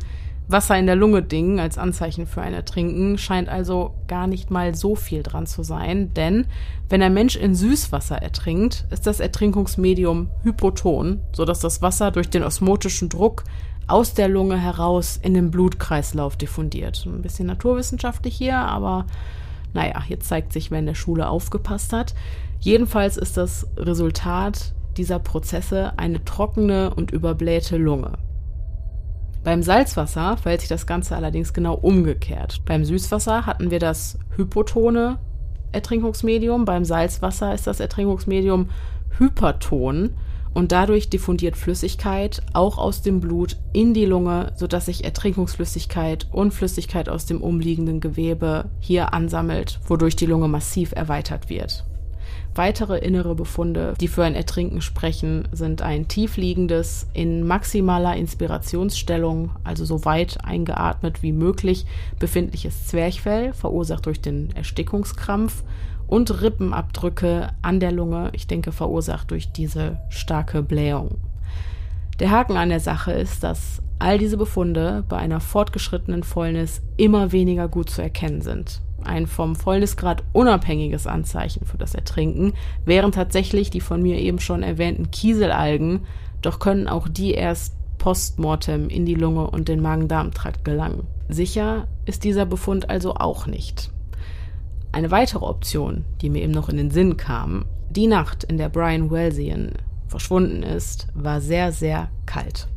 [SPEAKER 2] Wasser in der Lunge Ding als Anzeichen für ein Ertrinken scheint also gar nicht mal so viel dran zu sein, denn wenn ein Mensch in Süßwasser ertrinkt, ist das Ertrinkungsmedium hypoton, sodass das Wasser durch den osmotischen Druck aus der Lunge heraus in den Blutkreislauf diffundiert. Ein bisschen naturwissenschaftlich hier, aber naja, jetzt zeigt sich, wer in der Schule aufgepasst hat. Jedenfalls ist das Resultat dieser Prozesse eine trockene und überblähte Lunge. Beim Salzwasser verhält sich das Ganze allerdings genau umgekehrt. Beim Süßwasser hatten wir das hypotone Ertrinkungsmedium, beim Salzwasser ist das Ertrinkungsmedium hyperton und dadurch diffundiert Flüssigkeit auch aus dem Blut in die Lunge, sodass sich Ertrinkungsflüssigkeit und Flüssigkeit aus dem umliegenden Gewebe hier ansammelt, wodurch die Lunge massiv erweitert wird. Weitere innere Befunde, die für ein Ertrinken sprechen, sind ein tiefliegendes, in maximaler Inspirationsstellung, also so weit eingeatmet wie möglich, befindliches Zwerchfell, verursacht durch den Erstickungskrampf und Rippenabdrücke an der Lunge, ich denke verursacht durch diese starke Blähung. Der Haken an der Sache ist, dass all diese Befunde bei einer fortgeschrittenen Fäulnis immer weniger gut zu erkennen sind. Ein vom Fäulnisgrad unabhängiges Anzeichen für das Ertrinken wären tatsächlich die von mir eben schon erwähnten Kieselalgen, doch können auch die erst postmortem in die Lunge und den Magen-Darm-Trakt gelangen. Sicher ist dieser Befund also auch nicht. Eine weitere Option, die mir eben noch in den Sinn kam, die Nacht, in der Brian Wellsian verschwunden ist, war sehr, sehr kalt.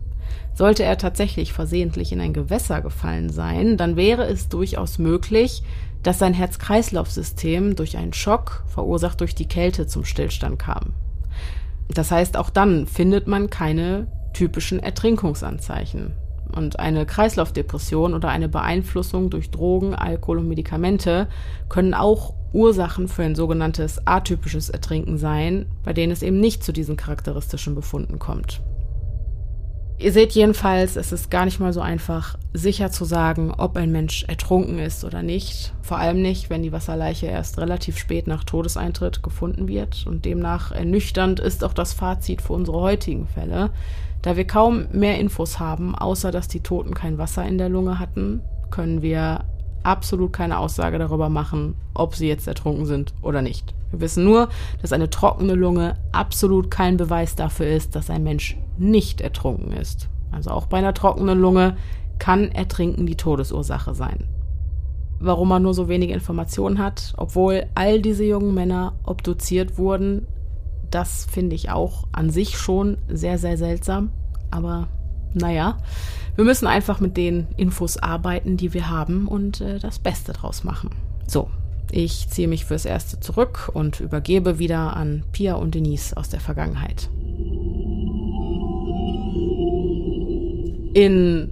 [SPEAKER 2] Sollte er tatsächlich versehentlich in ein Gewässer gefallen sein, dann wäre es durchaus möglich, dass sein Herz-Kreislauf-System durch einen Schock, verursacht durch die Kälte, zum Stillstand kam. Das heißt, auch dann findet man keine typischen Ertrinkungsanzeichen. Und eine Kreislaufdepression oder eine Beeinflussung durch Drogen, Alkohol und Medikamente können auch Ursachen für ein sogenanntes atypisches Ertrinken sein, bei denen es eben nicht zu diesen charakteristischen Befunden kommt. Ihr seht jedenfalls, es ist gar nicht mal so einfach, sicher zu sagen, ob ein Mensch ertrunken ist oder nicht. Vor allem nicht, wenn die Wasserleiche erst relativ spät nach Todeseintritt gefunden wird. Und demnach ernüchternd ist auch das Fazit für unsere heutigen Fälle. Da wir kaum mehr Infos haben, außer dass die Toten kein Wasser in der Lunge hatten, können wir absolut keine Aussage darüber machen, ob sie jetzt ertrunken sind oder nicht. Wir wissen nur, dass eine trockene Lunge absolut kein Beweis dafür ist, dass ein Mensch nicht ertrunken ist. Also auch bei einer trockenen Lunge kann Ertrinken die Todesursache sein. Warum man nur so wenige Informationen hat, obwohl all diese jungen Männer obduziert wurden, das finde ich auch an sich schon sehr, sehr seltsam. Aber naja, wir müssen einfach mit den Infos arbeiten, die wir haben und äh, das Beste draus machen. So, ich ziehe mich fürs Erste zurück und übergebe wieder an Pia und Denise aus der Vergangenheit. In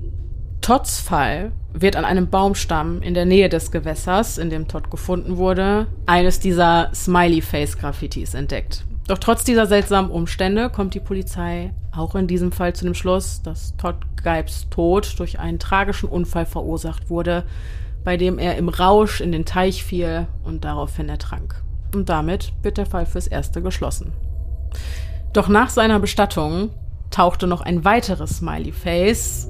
[SPEAKER 2] Todds Fall wird an einem Baumstamm in der Nähe des Gewässers, in dem Todd gefunden wurde, eines dieser Smiley-Face-Graffitis entdeckt. Doch trotz dieser seltsamen Umstände kommt die Polizei auch in diesem Fall zu dem Schluss, dass Todd Geibs Tod durch einen tragischen Unfall verursacht wurde, bei dem er im Rausch in den Teich fiel und daraufhin ertrank. Und damit wird der Fall fürs Erste geschlossen. Doch nach seiner Bestattung tauchte noch ein weiteres Smiley Face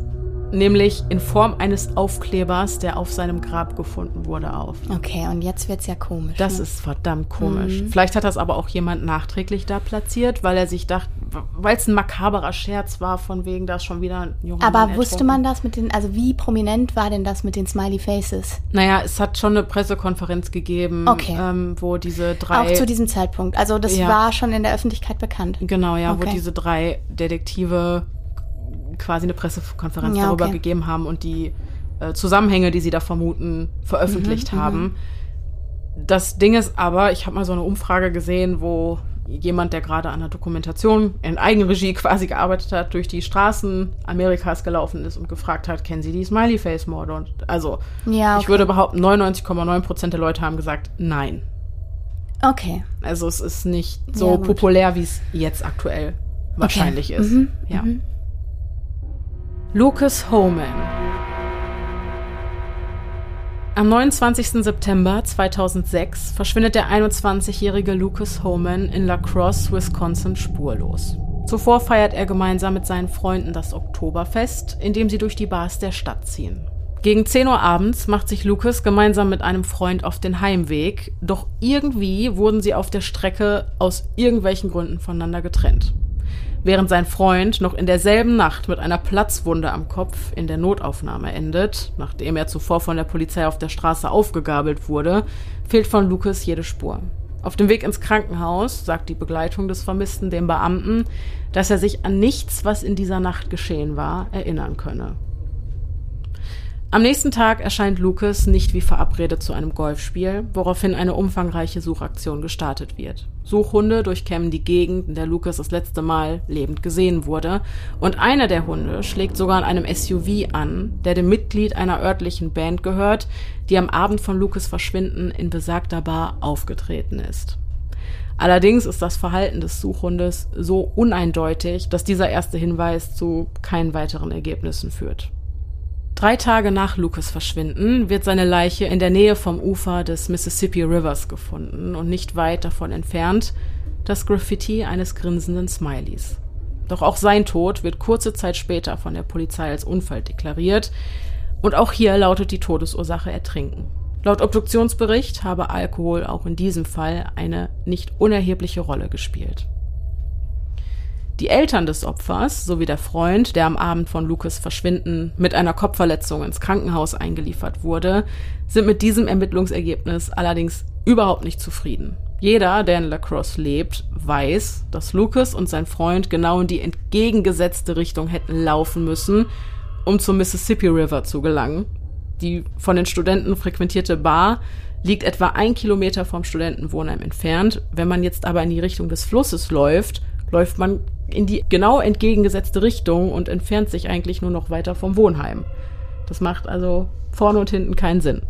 [SPEAKER 2] nämlich in Form eines Aufklebers, der auf seinem Grab gefunden wurde, auf.
[SPEAKER 1] Okay, und jetzt wird's ja komisch.
[SPEAKER 2] Das ne? ist verdammt komisch. Mhm. Vielleicht hat das aber auch jemand nachträglich da platziert, weil er sich dachte, weil es ein makaberer Scherz war, von wegen, da ist schon wieder ein
[SPEAKER 1] junger Aber Mann wusste man das mit den, also wie prominent war denn das mit den Smiley Faces?
[SPEAKER 2] Naja, es hat schon eine Pressekonferenz gegeben, okay. ähm, wo diese drei.
[SPEAKER 1] Auch zu diesem Zeitpunkt. Also das ja. war schon in der Öffentlichkeit bekannt.
[SPEAKER 2] Genau, ja, okay. wo diese drei Detektive quasi eine Pressekonferenz ja, darüber okay. gegeben haben und die äh, Zusammenhänge, die sie da vermuten, veröffentlicht mhm, haben. Mhm. Das Ding ist aber, ich habe mal so eine Umfrage gesehen, wo jemand, der gerade an der Dokumentation in Eigenregie quasi gearbeitet hat, durch die Straßen Amerikas gelaufen ist und gefragt hat, kennen Sie die Smiley-Face-Morde? Und also, ja, okay. ich würde behaupten, 99,9 Prozent der Leute haben gesagt, nein.
[SPEAKER 1] Okay.
[SPEAKER 2] Also es ist nicht so ja, populär, wie es jetzt aktuell wahrscheinlich okay. ist. Mhm, ja. Mhm. Lucas Homan. Am 29. September 2006 verschwindet der 21-jährige Lucas Homan in La Crosse, Wisconsin, spurlos. Zuvor feiert er gemeinsam mit seinen Freunden das Oktoberfest, indem sie durch die Bars der Stadt ziehen. Gegen 10 Uhr abends macht sich Lucas gemeinsam mit einem Freund auf den Heimweg, doch irgendwie wurden sie auf der Strecke aus irgendwelchen Gründen voneinander getrennt während sein Freund noch in derselben Nacht mit einer Platzwunde am Kopf in der Notaufnahme endet, nachdem er zuvor von der Polizei auf der Straße aufgegabelt wurde, fehlt von Lucas jede Spur. Auf dem Weg ins Krankenhaus sagt die Begleitung des Vermissten dem Beamten, dass er sich an nichts, was in dieser Nacht geschehen war, erinnern könne. Am nächsten Tag erscheint Lucas nicht wie verabredet zu einem Golfspiel, woraufhin eine umfangreiche Suchaktion gestartet wird. Suchhunde durchkämmen die Gegend, in der Lucas das letzte Mal lebend gesehen wurde, und einer der Hunde schlägt sogar an einem SUV an, der dem Mitglied einer örtlichen Band gehört, die am Abend von Lucas Verschwinden in besagter Bar aufgetreten ist. Allerdings ist das Verhalten des Suchhundes so uneindeutig, dass dieser erste Hinweis zu keinen weiteren Ergebnissen führt. Drei Tage nach Lucas Verschwinden wird seine Leiche in der Nähe vom Ufer des Mississippi Rivers gefunden und nicht weit davon entfernt das Graffiti eines grinsenden Smileys. Doch auch sein Tod wird kurze Zeit später von der Polizei als Unfall deklariert und auch hier lautet die Todesursache Ertrinken. Laut Obduktionsbericht habe Alkohol auch in diesem Fall eine nicht unerhebliche Rolle gespielt. Die Eltern des Opfers sowie der Freund, der am Abend von Lucas Verschwinden mit einer Kopfverletzung ins Krankenhaus eingeliefert wurde, sind mit diesem Ermittlungsergebnis allerdings überhaupt nicht zufrieden. Jeder, der in La Crosse lebt, weiß, dass Lucas und sein Freund genau in die entgegengesetzte Richtung hätten laufen müssen, um zum Mississippi River zu gelangen. Die von den Studenten frequentierte Bar liegt etwa ein Kilometer vom Studentenwohnheim entfernt. Wenn man jetzt aber in die Richtung des Flusses läuft, läuft man in die genau entgegengesetzte Richtung und entfernt sich eigentlich nur noch weiter vom Wohnheim. Das macht also vorne und hinten keinen Sinn.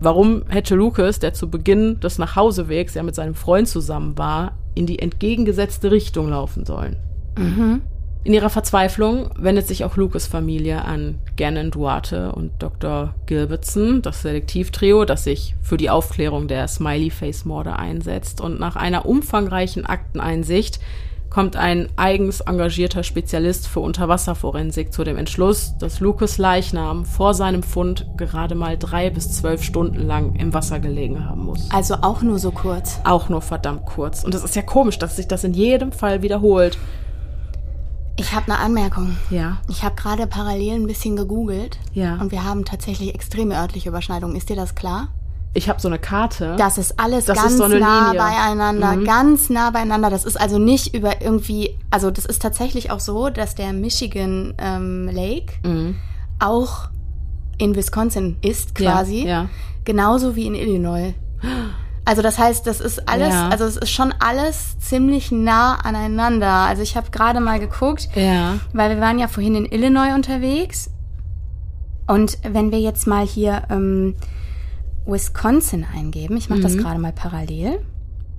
[SPEAKER 2] Warum hätte Lucas, der zu Beginn des Nachhausewegs ja mit seinem Freund zusammen war, in die entgegengesetzte Richtung laufen sollen? Mhm. In ihrer Verzweiflung wendet sich auch Lucas Familie an Gannon Duarte und Dr. Gilbertson, das Detektivtrio, das sich für die Aufklärung der Smiley-Face-Morde einsetzt. Und nach einer umfangreichen Akteneinsicht kommt ein eigens engagierter Spezialist für Unterwasserforensik zu dem Entschluss, dass Lucas Leichnam vor seinem Fund gerade mal drei bis zwölf Stunden lang im Wasser gelegen haben muss.
[SPEAKER 1] Also auch nur so kurz.
[SPEAKER 2] Auch nur verdammt kurz. Und es ist ja komisch, dass sich das in jedem Fall wiederholt.
[SPEAKER 1] Ich habe eine Anmerkung.
[SPEAKER 2] Ja.
[SPEAKER 1] Ich habe gerade parallel ein bisschen gegoogelt.
[SPEAKER 2] Ja.
[SPEAKER 1] Und wir haben tatsächlich extreme örtliche Überschneidungen. Ist dir das klar?
[SPEAKER 2] Ich habe so eine Karte.
[SPEAKER 1] Das ist alles
[SPEAKER 2] Das
[SPEAKER 1] ganz
[SPEAKER 2] ist so
[SPEAKER 1] nah
[SPEAKER 2] Linie.
[SPEAKER 1] beieinander,
[SPEAKER 2] Mhm.
[SPEAKER 1] ganz nah beieinander. Das ist also nicht über irgendwie, also das ist tatsächlich auch so, dass der Michigan ähm, Lake
[SPEAKER 2] Mhm.
[SPEAKER 1] auch in Wisconsin ist quasi,
[SPEAKER 2] Ja, ja.
[SPEAKER 1] genauso wie in Illinois. Also das heißt, das ist alles,
[SPEAKER 2] Ja.
[SPEAKER 1] also es ist schon alles ziemlich nah aneinander. Also ich habe gerade mal geguckt,
[SPEAKER 2] Ja.
[SPEAKER 1] weil wir waren ja vorhin in Illinois unterwegs. Und wenn wir jetzt mal hier ähm, Wisconsin eingeben, ich mache das gerade mal parallel,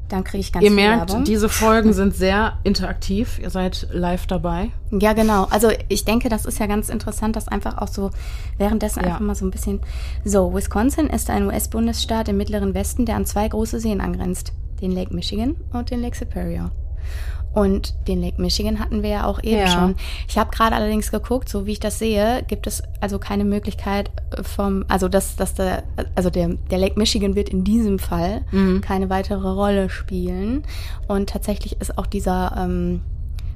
[SPEAKER 1] dann kriege ich ganz
[SPEAKER 2] Mhm. Ihr
[SPEAKER 1] viel
[SPEAKER 2] merkt,
[SPEAKER 1] Werbung.
[SPEAKER 2] diese Folgen sind sehr interaktiv. Ihr seid live dabei.
[SPEAKER 1] Ja, genau. Also ich denke, das ist ja ganz interessant, das einfach auch so währenddessen
[SPEAKER 2] Ja.
[SPEAKER 1] einfach mal so ein bisschen. So, Wisconsin ist ein US-Bundesstaat im mittleren Westen, der an zwei große Seen angrenzt. Den Lake Michigan und den Lake Superior. Und den Lake Michigan hatten wir ja auch eben
[SPEAKER 2] Ja.
[SPEAKER 1] schon. Ich habe gerade allerdings geguckt, so wie ich das sehe, gibt es also keine Möglichkeit äh, vom, also dass, dass der, also der, der Lake Michigan wird in diesem Fall
[SPEAKER 2] Mhm.
[SPEAKER 1] keine weitere Rolle spielen. Und tatsächlich ist auch dieser ähm,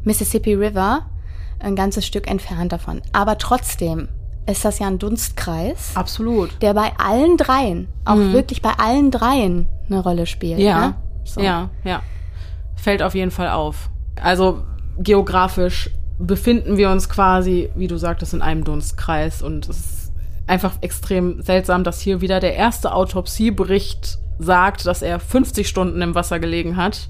[SPEAKER 1] Mississippi River ein ganzes Stück entfernt davon. Aber trotzdem ist das ja ein Dunstkreis,
[SPEAKER 2] Absolut.
[SPEAKER 1] der bei allen dreien, auch wirklich bei allen dreien eine Rolle spielt.
[SPEAKER 2] Mhm. Ja.
[SPEAKER 1] Ne? So.
[SPEAKER 2] Ja, ja. Fällt auf jeden Fall auf. Also geografisch befinden wir uns quasi, wie du sagtest, in einem Dunstkreis und es ist einfach extrem seltsam, dass hier wieder der erste Autopsiebericht sagt, dass er 50 Stunden im Wasser gelegen hat,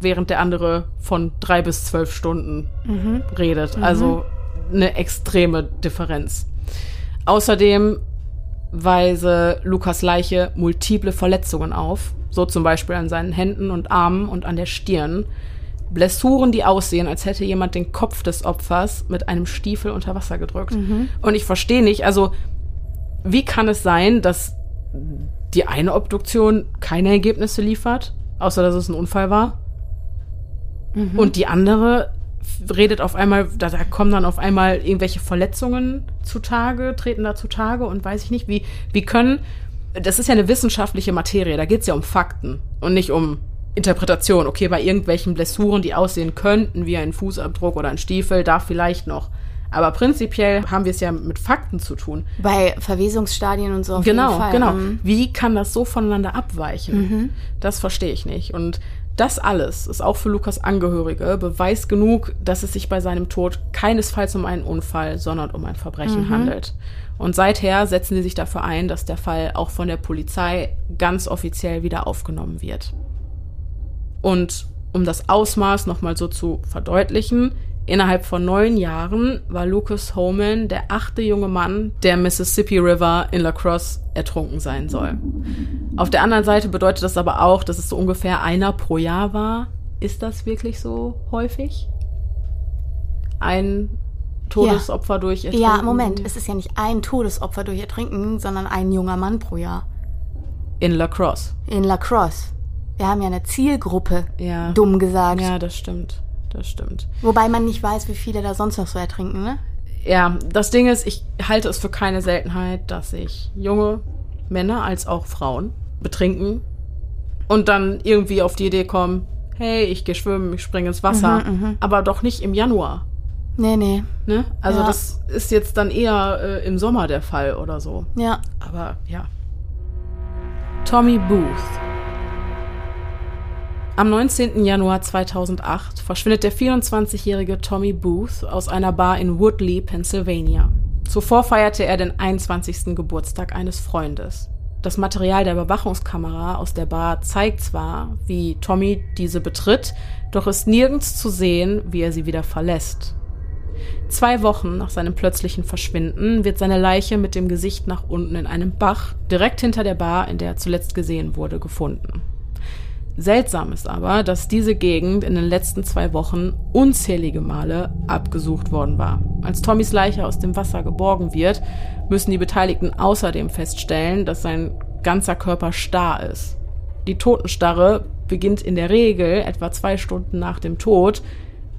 [SPEAKER 2] während der andere von drei bis zwölf Stunden redet. Also eine extreme Differenz. Außerdem weise Lukas Leiche multiple Verletzungen auf, so zum Beispiel an seinen Händen und Armen und an der Stirn. Blessuren, die aussehen, als hätte jemand den Kopf des Opfers mit einem Stiefel unter Wasser gedrückt. Und ich verstehe nicht, also wie kann es sein, dass die eine Obduktion keine Ergebnisse liefert, außer dass es ein Unfall war? Und die andere redet auf einmal, da, da kommen dann auf einmal irgendwelche Verletzungen zutage, treten da zutage und weiß ich nicht, wie, wie können, das ist ja eine wissenschaftliche Materie, da geht es ja um Fakten und nicht um Interpretation. Okay, bei irgendwelchen Blessuren, die aussehen könnten wie ein Fußabdruck oder ein Stiefel, da vielleicht noch. Aber prinzipiell haben wir es ja mit Fakten zu tun.
[SPEAKER 1] Bei Verwesungsstadien und so auf
[SPEAKER 2] Genau,
[SPEAKER 1] jeden Fall.
[SPEAKER 2] genau.
[SPEAKER 1] Mhm.
[SPEAKER 2] Wie kann das so voneinander abweichen? Das verstehe ich nicht. Und das alles ist auch für Lukas Angehörige Beweis genug, dass es sich bei seinem Tod keinesfalls um einen Unfall, sondern um ein Verbrechen handelt. Und seither setzen sie sich dafür ein, dass der Fall auch von der Polizei ganz offiziell wieder aufgenommen wird. Und um das Ausmaß nochmal so zu verdeutlichen, innerhalb von neun Jahren war Lucas Holman der achte junge Mann, der Mississippi River in La Crosse ertrunken sein soll. Auf der anderen Seite bedeutet das aber auch, dass es so ungefähr einer pro Jahr war. Ist das wirklich so häufig? Ein Todesopfer durch Ertrinken?
[SPEAKER 1] Ja, Moment, es ist ja nicht ein Todesopfer durch Ertrinken, sondern ein junger Mann pro Jahr.
[SPEAKER 2] In La Crosse.
[SPEAKER 1] In La Crosse. Wir haben ja eine Zielgruppe,
[SPEAKER 2] Ja.
[SPEAKER 1] dumm gesagt.
[SPEAKER 2] Ja, das stimmt. Das stimmt.
[SPEAKER 1] Wobei man nicht weiß, wie viele da sonst noch so ertrinken, ne?
[SPEAKER 2] ja, das Ding ist, ich halte es für keine Seltenheit, dass sich junge Männer als auch Frauen betrinken und dann irgendwie auf die Idee kommen, hey, ich gehe schwimmen, ich springe ins Wasser, aber doch nicht im Januar.
[SPEAKER 1] Nee, nee.
[SPEAKER 2] Ne? Also
[SPEAKER 1] Ja.
[SPEAKER 2] das ist jetzt dann eher äh, im Sommer der Fall oder so.
[SPEAKER 1] Ja.
[SPEAKER 2] Aber ja. Tommy Booth. Am 19. Januar 2008 verschwindet der 24-jährige Tommy Booth aus einer Bar in Woodley, Pennsylvania. Zuvor feierte er den 21. Geburtstag eines Freundes. Das Material der Überwachungskamera aus der Bar zeigt zwar, wie Tommy diese betritt, doch ist nirgends zu sehen, wie er sie wieder verlässt. Zwei Wochen nach seinem plötzlichen Verschwinden wird seine Leiche mit dem Gesicht nach unten in einem Bach direkt hinter der Bar, in der er zuletzt gesehen wurde, gefunden. Seltsam ist aber, dass diese Gegend in den letzten zwei Wochen unzählige Male abgesucht worden war. Als Tommys Leiche aus dem Wasser geborgen wird, müssen die Beteiligten außerdem feststellen, dass sein ganzer Körper starr ist. Die Totenstarre beginnt in der Regel etwa zwei Stunden nach dem Tod,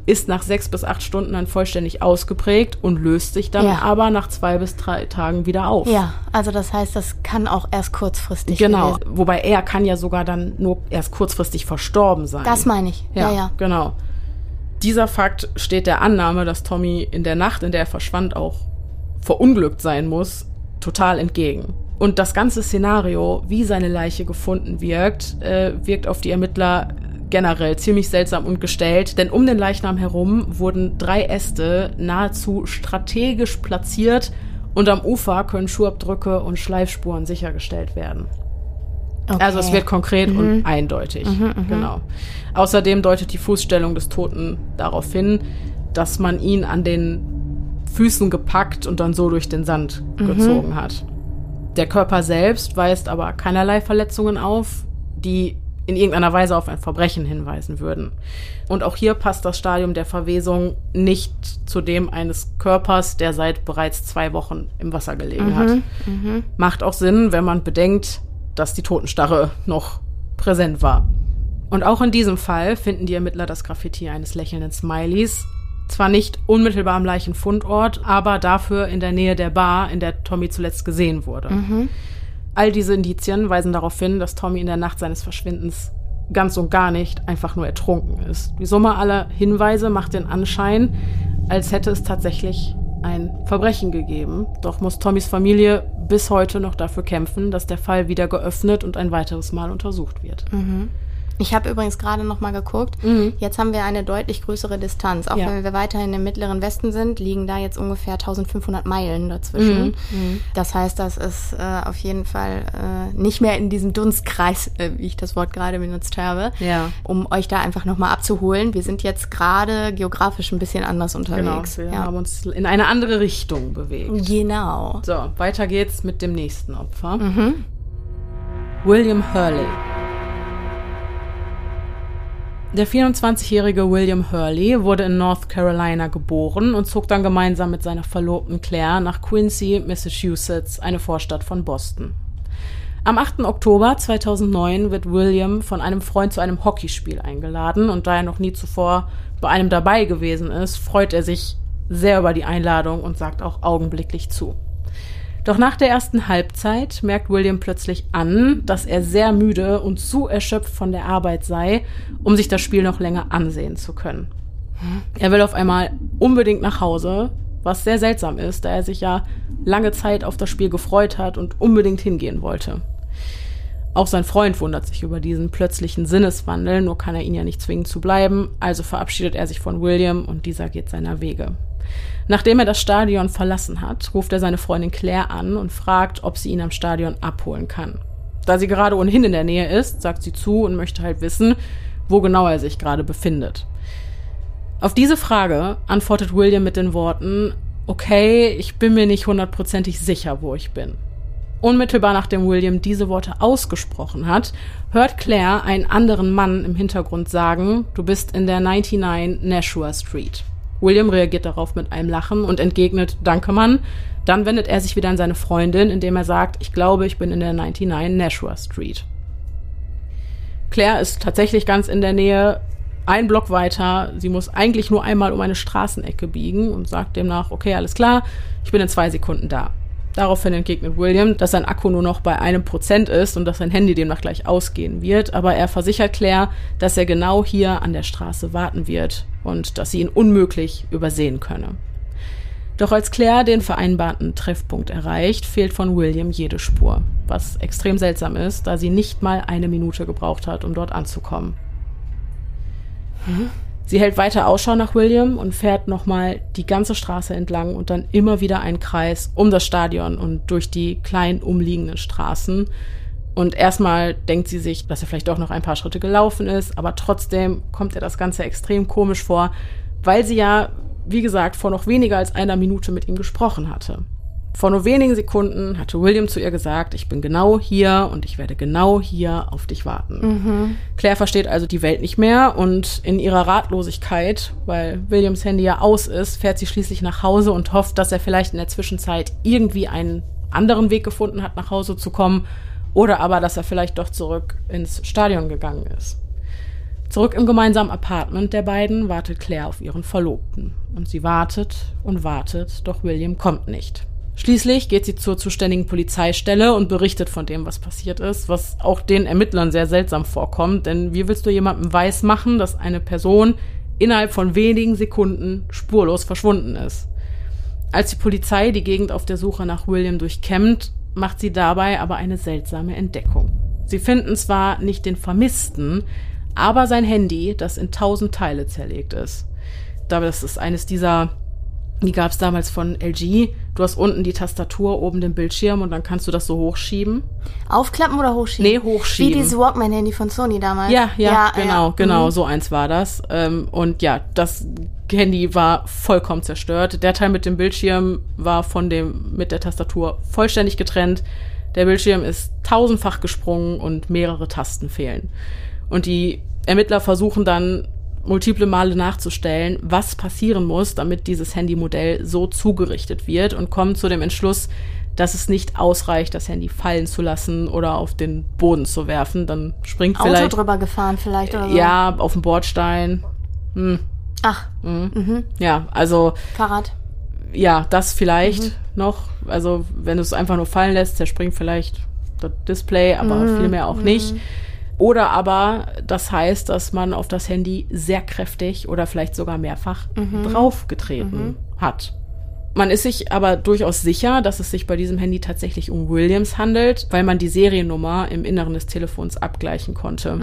[SPEAKER 2] ist nach sechs bis acht Stunden dann vollständig ausgeprägt und löst sich dann
[SPEAKER 1] Ja.
[SPEAKER 2] aber nach zwei bis drei Tagen wieder auf.
[SPEAKER 1] Ja, also das heißt, das kann auch erst kurzfristig
[SPEAKER 2] Genau.
[SPEAKER 1] gewesen.
[SPEAKER 2] Wobei er kann ja sogar dann nur erst kurzfristig verstorben sein.
[SPEAKER 1] Das meine ich. Ja, ja.
[SPEAKER 2] Genau. Dieser Fakt steht der Annahme, dass Tommy in der Nacht, in der er verschwand, auch verunglückt sein muss, total entgegen. Und das ganze Szenario, wie seine Leiche gefunden wirkt, äh, wirkt auf die Ermittler generell ziemlich seltsam und gestellt, denn um den Leichnam herum wurden drei Äste nahezu strategisch platziert und am Ufer können Schuhabdrücke und Schleifspuren sichergestellt werden.
[SPEAKER 1] Okay.
[SPEAKER 2] Also es wird konkret und eindeutig. Genau. Außerdem deutet die Fußstellung des Toten darauf hin, dass man ihn an den Füßen gepackt und dann so durch den Sand gezogen hat. Der Körper selbst weist aber keinerlei Verletzungen auf, die in irgendeiner Weise auf ein Verbrechen hinweisen würden. Und auch hier passt das Stadium der Verwesung nicht zu dem eines Körpers, der seit bereits zwei Wochen im Wasser gelegen hat. Macht auch Sinn, wenn man bedenkt, dass die Totenstarre noch präsent war. Und auch in diesem Fall finden die Ermittler das Graffiti eines lächelnden Smileys. Zwar nicht unmittelbar am Leichenfundort, aber dafür in der Nähe der Bar, in der Tommy zuletzt gesehen wurde. All diese Indizien weisen darauf hin, dass Tommy in der Nacht seines Verschwindens ganz und gar nicht einfach nur ertrunken ist. Die Summe aller Hinweise macht den Anschein, als hätte es tatsächlich ein Verbrechen gegeben. Doch muss Tommys Familie bis heute noch dafür kämpfen, dass der Fall wieder geöffnet und ein weiteres Mal untersucht wird.
[SPEAKER 1] Ich habe übrigens gerade noch mal geguckt. Jetzt haben wir eine deutlich größere Distanz. Auch
[SPEAKER 2] Ja.
[SPEAKER 1] wenn wir weiterhin im mittleren Westen sind, liegen da jetzt ungefähr 1500 Meilen dazwischen. Das heißt, das ist äh, auf jeden Fall äh, nicht mehr in diesem Dunstkreis, äh, wie ich das Wort gerade benutzt habe,
[SPEAKER 2] Ja.
[SPEAKER 1] um euch da einfach noch mal abzuholen. Wir sind jetzt gerade geografisch ein bisschen anders
[SPEAKER 2] Genau,
[SPEAKER 1] unterwegs.
[SPEAKER 2] wir
[SPEAKER 1] ja.
[SPEAKER 2] haben uns in eine andere Richtung bewegt.
[SPEAKER 1] Genau.
[SPEAKER 2] So, weiter geht's mit dem nächsten Opfer. William Hurley. Der 24-jährige William Hurley wurde in North Carolina geboren und zog dann gemeinsam mit seiner Verlobten Claire nach Quincy, Massachusetts, eine Vorstadt von Boston. Am 8. Oktober 2009 wird William von einem Freund zu einem Hockeyspiel eingeladen und da er noch nie zuvor bei einem dabei gewesen ist, freut er sich sehr über die Einladung und sagt auch augenblicklich zu. Doch nach der ersten Halbzeit merkt William plötzlich an, dass er sehr müde und zu erschöpft von der Arbeit sei, um sich das Spiel noch länger ansehen zu können. Er will auf einmal unbedingt nach Hause, was sehr seltsam ist, da er sich ja lange Zeit auf das Spiel gefreut hat und unbedingt hingehen wollte. Auch sein Freund wundert sich über diesen plötzlichen Sinneswandel, nur kann er ihn ja nicht zwingen zu bleiben, also verabschiedet er sich von William und dieser geht seiner Wege. Nachdem er das Stadion verlassen hat, ruft er seine Freundin Claire an und fragt, ob sie ihn am Stadion abholen kann. Da sie gerade ohnehin in der Nähe ist, sagt sie zu und möchte halt wissen, wo genau er sich gerade befindet. Auf diese Frage antwortet William mit den Worten, okay, ich bin mir nicht hundertprozentig sicher, wo ich bin. Unmittelbar nachdem William diese Worte ausgesprochen hat, hört Claire einen anderen Mann im Hintergrund sagen, du bist in der 99 Nashua Street. William reagiert darauf mit einem Lachen und entgegnet, danke Mann. Dann wendet er sich wieder an seine Freundin, indem er sagt, ich glaube, ich bin in der 99 Nashua Street. Claire ist tatsächlich ganz in der Nähe, ein Block weiter. Sie muss eigentlich nur einmal um eine Straßenecke biegen und sagt demnach, okay, alles klar, ich bin in zwei Sekunden da. Daraufhin entgegnet William, dass sein Akku nur noch bei einem Prozent ist und dass sein Handy demnach gleich ausgehen wird, aber er versichert Claire, dass er genau hier an der Straße warten wird und dass sie ihn unmöglich übersehen könne. Doch als Claire den vereinbarten Treffpunkt erreicht, fehlt von William jede Spur, was extrem seltsam ist, da sie nicht mal eine Minute gebraucht hat, um dort anzukommen. Sie hält weiter Ausschau nach William und fährt nochmal die ganze Straße entlang und dann immer wieder einen Kreis um das Stadion und durch die kleinen umliegenden Straßen. Und erstmal denkt sie sich, dass er vielleicht doch noch ein paar Schritte gelaufen ist, aber trotzdem kommt ihr das Ganze extrem komisch vor, weil sie ja, wie gesagt, vor noch weniger als einer Minute mit ihm gesprochen hatte. Vor nur wenigen Sekunden hatte William zu ihr gesagt, ich bin genau hier und ich werde genau hier auf dich warten. Claire versteht also die Welt nicht mehr und in ihrer Ratlosigkeit, weil Williams Handy ja aus ist, fährt sie schließlich nach Hause und hofft, dass er vielleicht in der Zwischenzeit irgendwie einen anderen Weg gefunden hat, nach Hause zu kommen oder aber, dass er vielleicht doch zurück ins Stadion gegangen ist. Zurück im gemeinsamen Apartment der beiden wartet Claire auf ihren Verlobten. Und sie wartet und wartet, doch William kommt nicht. Schließlich geht sie zur zuständigen Polizeistelle und berichtet von dem, was passiert ist, was auch den Ermittlern sehr seltsam vorkommt, denn wie willst du jemandem weismachen, dass eine Person innerhalb von wenigen Sekunden spurlos verschwunden ist? Als die Polizei die Gegend auf der Suche nach William durchkämmt, macht sie dabei aber eine seltsame Entdeckung. Sie finden zwar nicht den Vermissten, aber sein Handy, das in tausend Teile zerlegt ist. Das ist eines dieser, die gab es damals von LG. Du hast unten die Tastatur, oben den Bildschirm und dann kannst du das so hochschieben.
[SPEAKER 1] Aufklappen oder hochschieben?
[SPEAKER 2] Nee, hochschieben.
[SPEAKER 1] Wie dieses Walkman-Handy von Sony damals.
[SPEAKER 2] Ja, ja,
[SPEAKER 1] Ja,
[SPEAKER 2] genau,
[SPEAKER 1] ja.
[SPEAKER 2] genau,
[SPEAKER 1] Mhm.
[SPEAKER 2] so eins war das. Ähm, und ja, das Handy war vollkommen zerstört. Der Teil mit dem Bildschirm war von dem mit der Tastatur vollständig getrennt. Der Bildschirm ist tausendfach gesprungen und mehrere Tasten fehlen. Und die Ermittler versuchen dann multiple Male nachzustellen, was passieren muss, damit dieses Handymodell so zugerichtet wird und kommen zu dem Entschluss, dass es nicht ausreicht, das Handy fallen zu lassen oder auf den Boden zu werfen. Dann springt
[SPEAKER 1] Auto
[SPEAKER 2] vielleicht
[SPEAKER 1] drüber gefahren vielleicht oder so.
[SPEAKER 2] ja, auf dem Bordstein. Hm,
[SPEAKER 1] Ach,
[SPEAKER 2] ja, also
[SPEAKER 1] Fahrrad.
[SPEAKER 2] ja, das vielleicht
[SPEAKER 1] Mhm.
[SPEAKER 2] noch. Also wenn du es einfach nur fallen lässt, zerspringt vielleicht das Display, aber
[SPEAKER 1] Mhm.
[SPEAKER 2] viel mehr auch nicht. Oder aber das heißt, dass man auf das Handy sehr kräftig oder vielleicht sogar mehrfach
[SPEAKER 1] Mhm.
[SPEAKER 2] draufgetreten hat. Man ist sich aber durchaus sicher, dass es sich bei diesem Handy tatsächlich um Williams handelt, weil man die Seriennummer im Inneren des Telefons abgleichen konnte.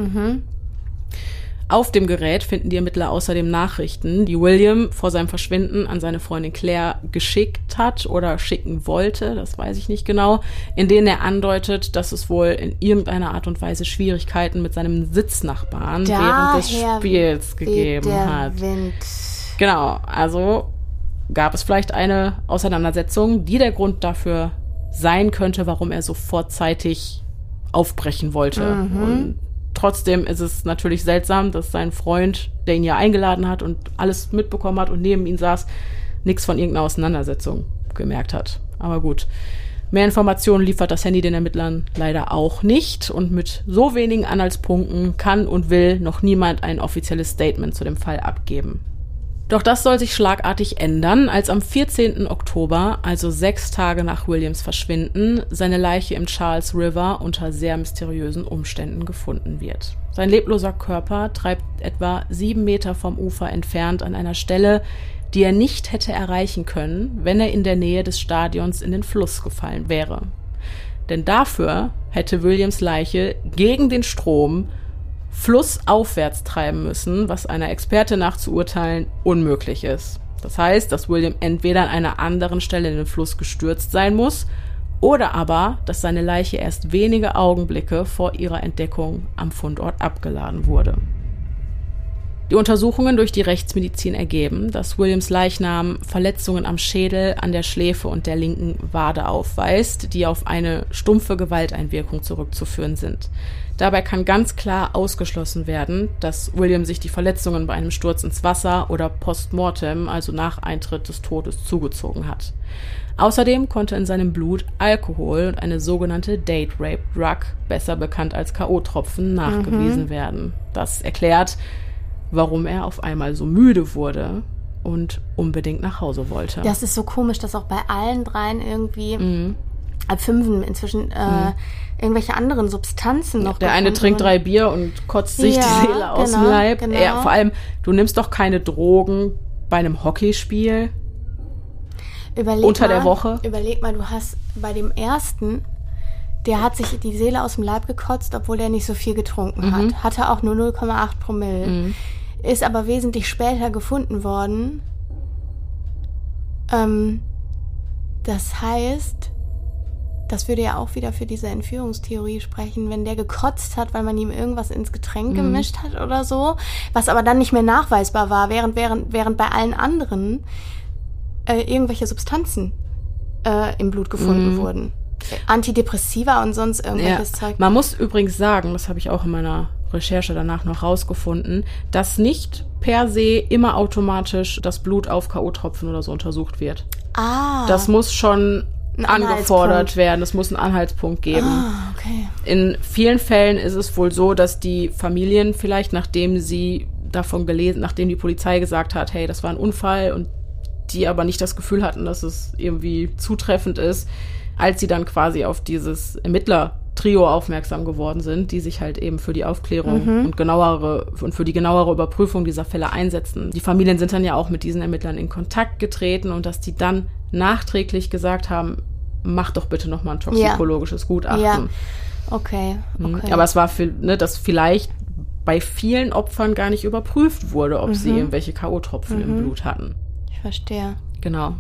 [SPEAKER 2] Auf dem Gerät finden die Ermittler außerdem Nachrichten, die William vor seinem Verschwinden an seine Freundin Claire geschickt hat oder schicken wollte, das weiß ich nicht genau, in denen er andeutet, dass es wohl in irgendeiner Art und Weise Schwierigkeiten mit seinem Sitznachbarn während des
[SPEAKER 1] Daher
[SPEAKER 2] Spiels gegeben
[SPEAKER 1] der
[SPEAKER 2] hat.
[SPEAKER 1] Wind.
[SPEAKER 2] Genau, also gab es vielleicht eine Auseinandersetzung, die der Grund dafür sein könnte, warum er so vorzeitig aufbrechen wollte. Und trotzdem ist es natürlich seltsam, dass sein Freund, der ihn ja eingeladen hat und alles mitbekommen hat und neben ihm saß, nichts von irgendeiner Auseinandersetzung gemerkt hat. Aber gut. Mehr Informationen liefert das Handy den Ermittlern leider auch nicht und mit so wenigen Anhaltspunkten kann und will noch niemand ein offizielles Statement zu dem Fall abgeben. Doch das soll sich schlagartig ändern, als am 14. Oktober, also sechs Tage nach Williams Verschwinden, seine Leiche im Charles River unter sehr mysteriösen Umständen gefunden wird. Sein lebloser Körper treibt etwa sieben Meter vom Ufer entfernt an einer Stelle, die er nicht hätte erreichen können, wenn er in der Nähe des Stadions in den Fluss gefallen wäre. Denn dafür hätte Williams Leiche gegen den Strom flussaufwärts treiben müssen, was einer Experte nach zu urteilen unmöglich ist. Das heißt, dass William entweder an einer anderen Stelle in den Fluss gestürzt sein muss oder aber, dass seine Leiche erst wenige Augenblicke vor ihrer Entdeckung am Fundort abgeladen wurde. Die Untersuchungen durch die Rechtsmedizin ergeben, dass Williams Leichnam Verletzungen am Schädel, an der Schläfe und der linken Wade aufweist, die auf eine stumpfe Gewalteinwirkung zurückzuführen sind. Dabei kann ganz klar ausgeschlossen werden, dass William sich die Verletzungen bei einem Sturz ins Wasser oder postmortem, also nach Eintritt des Todes, zugezogen hat. Außerdem konnte in seinem Blut Alkohol und eine sogenannte Date Rape Drug, besser bekannt als K.O.-Tropfen, nachgewiesen werden. Das erklärt, warum er auf einmal so müde wurde und unbedingt nach Hause wollte.
[SPEAKER 1] Das ist so komisch, dass auch bei allen dreien irgendwie
[SPEAKER 2] Mhm.
[SPEAKER 1] ab fünfen inzwischen äh, irgendwelche anderen Substanzen noch
[SPEAKER 2] Der eine trinkt drei Bier und kotzt sich
[SPEAKER 1] Ja,
[SPEAKER 2] die Seele aus dem
[SPEAKER 1] genau,
[SPEAKER 2] Leib.
[SPEAKER 1] genau.
[SPEAKER 2] Ja, vor allem, du nimmst doch keine Drogen bei einem Hockeyspiel.
[SPEAKER 1] Überleg
[SPEAKER 2] unter
[SPEAKER 1] mal,
[SPEAKER 2] der Woche.
[SPEAKER 1] Überleg mal, du hast bei dem ersten, der hat sich die Seele aus dem Leib gekotzt, obwohl er nicht so viel getrunken
[SPEAKER 2] Mhm.
[SPEAKER 1] hat. Hatte auch nur 0,8 Promille. Ist aber wesentlich später gefunden worden. Ähm, das heißt, das würde ja auch wieder für diese Entführungstheorie sprechen, wenn der gekotzt hat, weil man ihm irgendwas ins Getränk gemischt hat oder so, was aber dann nicht mehr nachweisbar war, während, während, während bei allen anderen äh, irgendwelche Substanzen äh, im Blut gefunden wurden. Antidepressiva und sonst irgendwelches Zeug.
[SPEAKER 2] Man muss übrigens sagen, das habe ich auch in meiner Recherche danach noch rausgefunden, dass nicht per se immer automatisch das Blut auf K.O.-Tropfen oder so untersucht wird.
[SPEAKER 1] Ah,
[SPEAKER 2] Das muss schon angefordert werden. Es muss einen Anhaltspunkt geben.
[SPEAKER 1] Ah, okay.
[SPEAKER 2] In vielen Fällen ist es wohl so, dass die Familien vielleicht, nachdem sie davon gelesen, nachdem die Polizei gesagt hat, hey, das war ein Unfall und die aber nicht das Gefühl hatten, dass es irgendwie zutreffend ist, als sie dann quasi auf dieses Ermittler-Trio aufmerksam geworden sind, die sich halt eben für die Aufklärung
[SPEAKER 1] Mhm.
[SPEAKER 2] und genauere und für die genauere Überprüfung dieser Fälle einsetzen. Die Familien sind dann ja auch mit diesen Ermittlern in Kontakt getreten und dass die dann nachträglich gesagt haben, mach doch bitte noch mal ein toxikologisches Gutachten.
[SPEAKER 1] Ja. Okay,
[SPEAKER 2] Mhm.
[SPEAKER 1] okay.
[SPEAKER 2] Aber es war, für, ne, dass vielleicht bei vielen Opfern gar nicht überprüft wurde, ob
[SPEAKER 1] Mhm.
[SPEAKER 2] sie irgendwelche K.O.-Tropfen im Blut hatten.
[SPEAKER 1] ich verstehe.
[SPEAKER 2] Genau.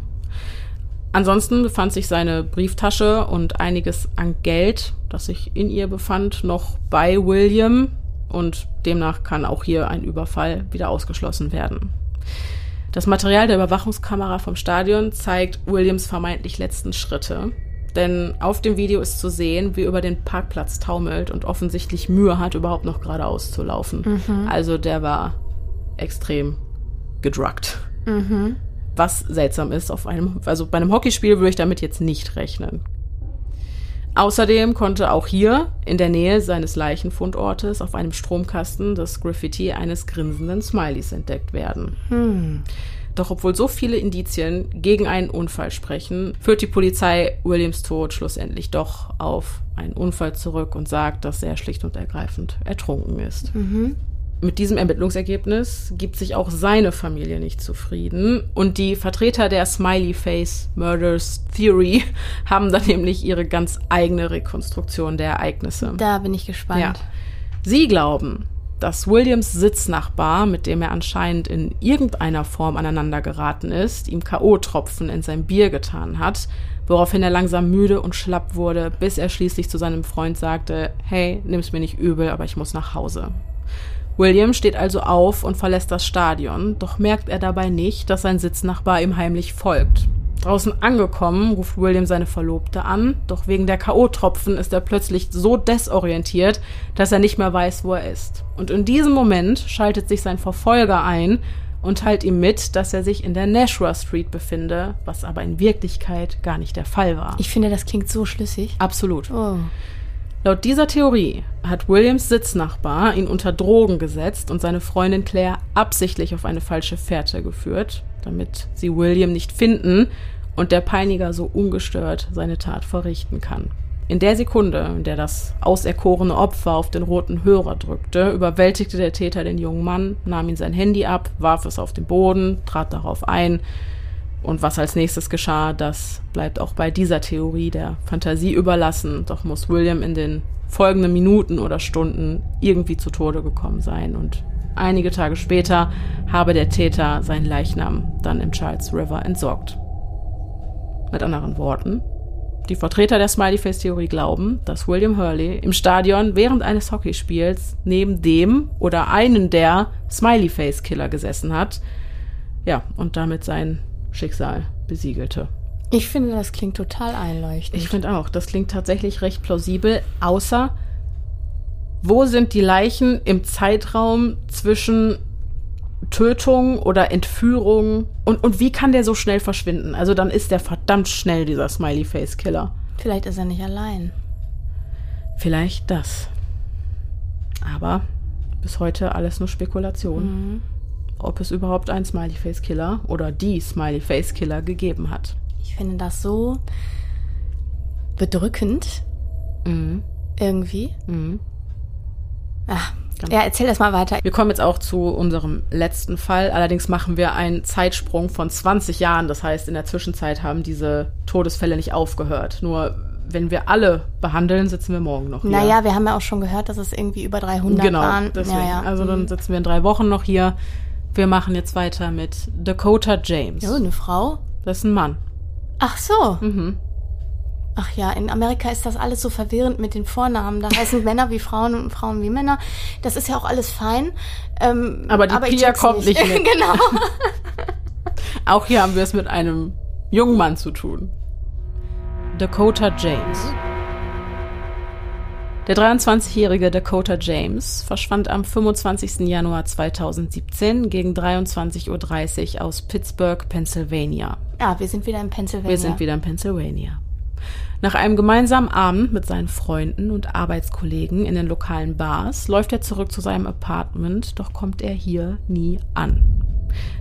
[SPEAKER 2] Ansonsten befand sich seine Brieftasche und einiges an Geld, das sich in ihr befand, noch bei William und demnach kann auch hier ein Überfall wieder ausgeschlossen werden. Das Material der Überwachungskamera vom Stadion zeigt Williams vermeintlich letzten Schritte, denn auf dem Video ist zu sehen, wie er über den Parkplatz taumelt und offensichtlich Mühe hat, überhaupt noch geradeaus zu laufen. Also der war extrem gedruckt. Was seltsam ist auf einem, also bei einem Hockeyspiel würde ich damit jetzt nicht rechnen. Außerdem konnte auch hier in der Nähe seines Leichenfundortes auf einem Stromkasten das Graffiti eines grinsenden Smileys entdeckt werden. Doch obwohl so viele Indizien gegen einen Unfall sprechen, führt die Polizei Williams Tod schlussendlich doch auf einen Unfall zurück und sagt, dass er schlicht und ergreifend ertrunken ist. Mit diesem Ermittlungsergebnis gibt sich auch seine Familie nicht zufrieden und die Vertreter der Smiley Face Murders Theory haben dann nämlich ihre ganz eigene Rekonstruktion der Ereignisse.
[SPEAKER 1] Da bin ich gespannt.
[SPEAKER 2] Ja. Sie glauben, dass Williams Sitznachbar, mit dem er anscheinend in irgendeiner Form aneinander geraten ist, ihm K.O.-Tropfen in sein Bier getan hat, woraufhin er langsam müde und schlapp wurde, bis er schließlich zu seinem Freund sagte, hey, nimm's mir nicht übel, aber ich muss nach Hause. William steht also auf und verlässt das Stadion, doch merkt er dabei nicht, dass sein Sitznachbar ihm heimlich folgt. Draußen angekommen, ruft William seine Verlobte an, doch wegen der K.O.-Tropfen ist er plötzlich so desorientiert, dass er nicht mehr weiß, wo er ist. Und in diesem Moment schaltet sich sein Verfolger ein und teilt ihm mit, dass er sich in der Nashua Street befinde, was aber in Wirklichkeit gar nicht der Fall war.
[SPEAKER 1] Ich finde, das klingt so schlüssig.
[SPEAKER 2] Absolut.
[SPEAKER 1] Oh.
[SPEAKER 2] Laut dieser Theorie hat Williams Sitznachbar ihn unter Drogen gesetzt und seine Freundin Claire absichtlich auf eine falsche Fährte geführt, damit sie William nicht finden und der Peiniger so ungestört seine Tat verrichten kann. In der Sekunde, in der das auserkorene Opfer auf den roten Hörer drückte, überwältigte der Täter den jungen Mann, nahm ihm sein Handy ab, warf es auf den Boden, trat darauf ein und was als nächstes geschah, das bleibt auch bei dieser Theorie der Fantasie überlassen. Doch muss William in den folgenden Minuten oder Stunden irgendwie zu Tode gekommen sein. Und einige Tage später habe der Täter seinen Leichnam dann im Charles River entsorgt. Mit anderen Worten, die Vertreter der Smiley-Face-Theorie glauben, dass William Hurley im Stadion während eines Hockeyspiels neben dem oder einen der Smiley-Face-Killer gesessen hat. Ja, und damit sein Schicksal besiegelte.
[SPEAKER 1] Ich finde, das klingt total einleuchtend.
[SPEAKER 2] Ich finde auch, das klingt tatsächlich recht plausibel, außer wo sind die Leichen im Zeitraum zwischen Tötung oder Entführung und, und wie kann der so schnell verschwinden? Also dann ist der verdammt schnell, dieser Smiley-Face-Killer.
[SPEAKER 1] Vielleicht ist er nicht allein.
[SPEAKER 2] Vielleicht das. Aber bis heute alles nur Spekulation, ob es überhaupt einen Smiley-Face-Killer oder die Smiley-Face-Killer gegeben hat.
[SPEAKER 1] Ich finde das so bedrückend.
[SPEAKER 2] Mhm.
[SPEAKER 1] Irgendwie.
[SPEAKER 2] Mhm.
[SPEAKER 1] Ach,
[SPEAKER 2] Ganz-
[SPEAKER 1] ja, erzähl das mal weiter.
[SPEAKER 2] Wir kommen jetzt auch zu unserem letzten Fall. Allerdings machen wir einen Zeitsprung von 20 Jahren. Das heißt, in der Zwischenzeit haben diese Todesfälle nicht aufgehört. Nur wenn wir alle behandeln, sitzen wir morgen noch hier.
[SPEAKER 1] Naja, wir haben ja auch schon gehört, dass es irgendwie über 300
[SPEAKER 2] genau.
[SPEAKER 1] waren.
[SPEAKER 2] Deswegen.
[SPEAKER 1] Ja, ja.
[SPEAKER 2] Also dann
[SPEAKER 1] Mhm.
[SPEAKER 2] sitzen wir in drei Wochen noch hier. Wir machen jetzt weiter mit Dakota James.
[SPEAKER 1] Ja, eine Frau?
[SPEAKER 2] Das ist ein Mann.
[SPEAKER 1] Ach so.
[SPEAKER 2] Mhm.
[SPEAKER 1] Ach ja, in Amerika ist das alles so verwirrend mit den Vornamen. Da heißen Männer wie Frauen und Frauen wie Männer. Das ist ja auch alles fein. Ähm,
[SPEAKER 2] Aber die
[SPEAKER 1] ich
[SPEAKER 2] Pia kommt nicht mit.
[SPEAKER 1] genau.
[SPEAKER 2] Auch hier haben wir es mit einem jungen Mann zu tun. Dakota James. Der 23-jährige Dakota James verschwand am 25. Januar 2017 gegen 23.30 Uhr aus Pittsburgh, Pennsylvania.
[SPEAKER 1] Ja, wir sind wieder in Pennsylvania.
[SPEAKER 2] Wir sind wieder in Pennsylvania. Nach einem gemeinsamen Abend mit seinen Freunden und Arbeitskollegen in den lokalen Bars läuft er zurück zu seinem Apartment, doch kommt er hier nie an.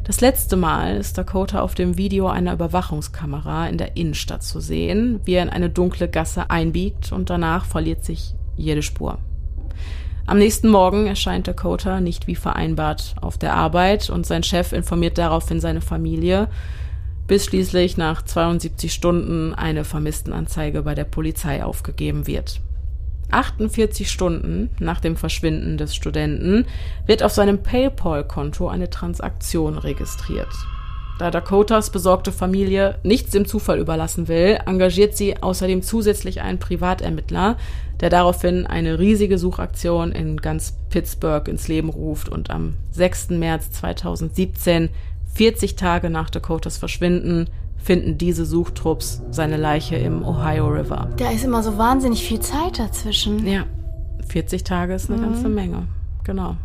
[SPEAKER 2] Das letzte Mal ist Dakota auf dem Video einer Überwachungskamera in der Innenstadt zu sehen, wie er in eine dunkle Gasse einbiegt und danach verliert sich jede Spur. Am nächsten Morgen erscheint Dakota nicht wie vereinbart auf der Arbeit und sein Chef informiert daraufhin seine Familie, bis schließlich nach 72 Stunden eine Vermisstenanzeige bei der Polizei aufgegeben wird. 48 Stunden nach dem Verschwinden des Studenten wird auf seinem PayPal-Konto eine Transaktion registriert. Da Dakotas besorgte Familie nichts dem Zufall überlassen will, engagiert sie außerdem zusätzlich einen Privatermittler, der daraufhin eine riesige Suchaktion in ganz Pittsburgh ins Leben ruft und am 6. März 2017 40 Tage nach Dakotas Verschwinden finden diese Suchtrupps seine Leiche im Ohio River.
[SPEAKER 1] Da ist immer so wahnsinnig viel Zeit dazwischen.
[SPEAKER 2] Ja, 40 Tage ist eine mhm. ganze Menge. Genau.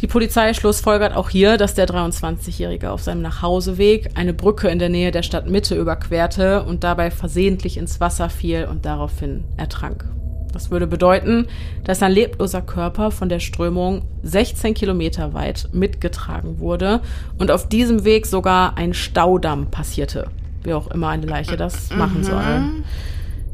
[SPEAKER 2] Die Polizei schlussfolgert auch hier, dass der 23-Jährige auf seinem Nachhauseweg eine Brücke in der Nähe der Stadtmitte überquerte und dabei versehentlich ins Wasser fiel und daraufhin ertrank. Das würde bedeuten, dass ein lebloser Körper von der Strömung 16 Kilometer weit mitgetragen wurde und auf diesem Weg sogar ein Staudamm passierte. Wie auch immer eine Leiche das machen soll. Mhm.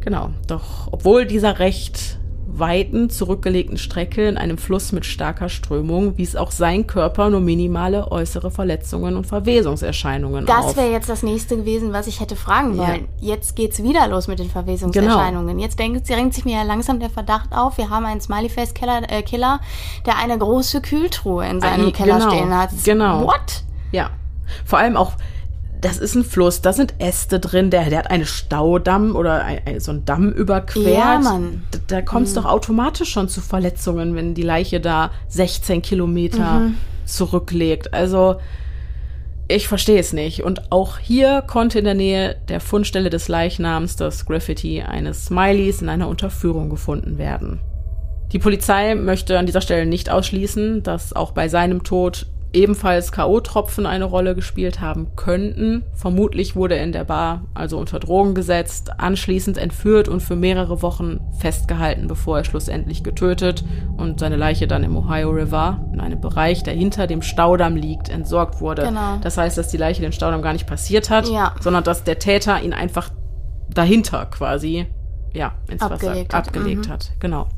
[SPEAKER 2] Genau. Doch obwohl dieser recht weiten, zurückgelegten Strecke in einem Fluss mit starker Strömung wies auch sein Körper nur minimale äußere Verletzungen und Verwesungserscheinungen
[SPEAKER 1] das
[SPEAKER 2] auf.
[SPEAKER 1] Das wäre jetzt das nächste gewesen, was ich hätte fragen wollen. Ja. Jetzt geht's wieder los mit den Verwesungserscheinungen. Genau. Jetzt denkt, drängt sich mir ja langsam der Verdacht auf, wir haben einen Smiley-Face-Killer, äh, Killer, der eine große Kühltruhe in seinem Keller genau. stehen hat.
[SPEAKER 2] Genau. What? Ja. Vor allem auch das ist ein Fluss, da sind Äste drin, der, der hat einen Staudamm oder ein, ein, so einen Damm überquert. Ja, Mann. Da, da kommt es mhm. doch automatisch schon zu Verletzungen, wenn die Leiche da 16 Kilometer mhm. zurücklegt. Also, ich verstehe es nicht. Und auch hier konnte in der Nähe der Fundstelle des Leichnams das Graffiti eines Smileys in einer Unterführung gefunden werden. Die Polizei möchte an dieser Stelle nicht ausschließen, dass auch bei seinem Tod ebenfalls K.O.-Tropfen eine Rolle gespielt haben könnten. Vermutlich wurde er in der Bar also unter Drogen gesetzt, anschließend entführt und für mehrere Wochen festgehalten, bevor er schlussendlich getötet und seine Leiche dann im Ohio River, in einem Bereich, der hinter dem Staudamm liegt, entsorgt wurde. Genau. Das heißt, dass die Leiche den Staudamm gar nicht passiert hat, ja. sondern dass der Täter ihn einfach dahinter quasi ja, ins abgelegt Wasser hat. abgelegt mhm. hat. Genau.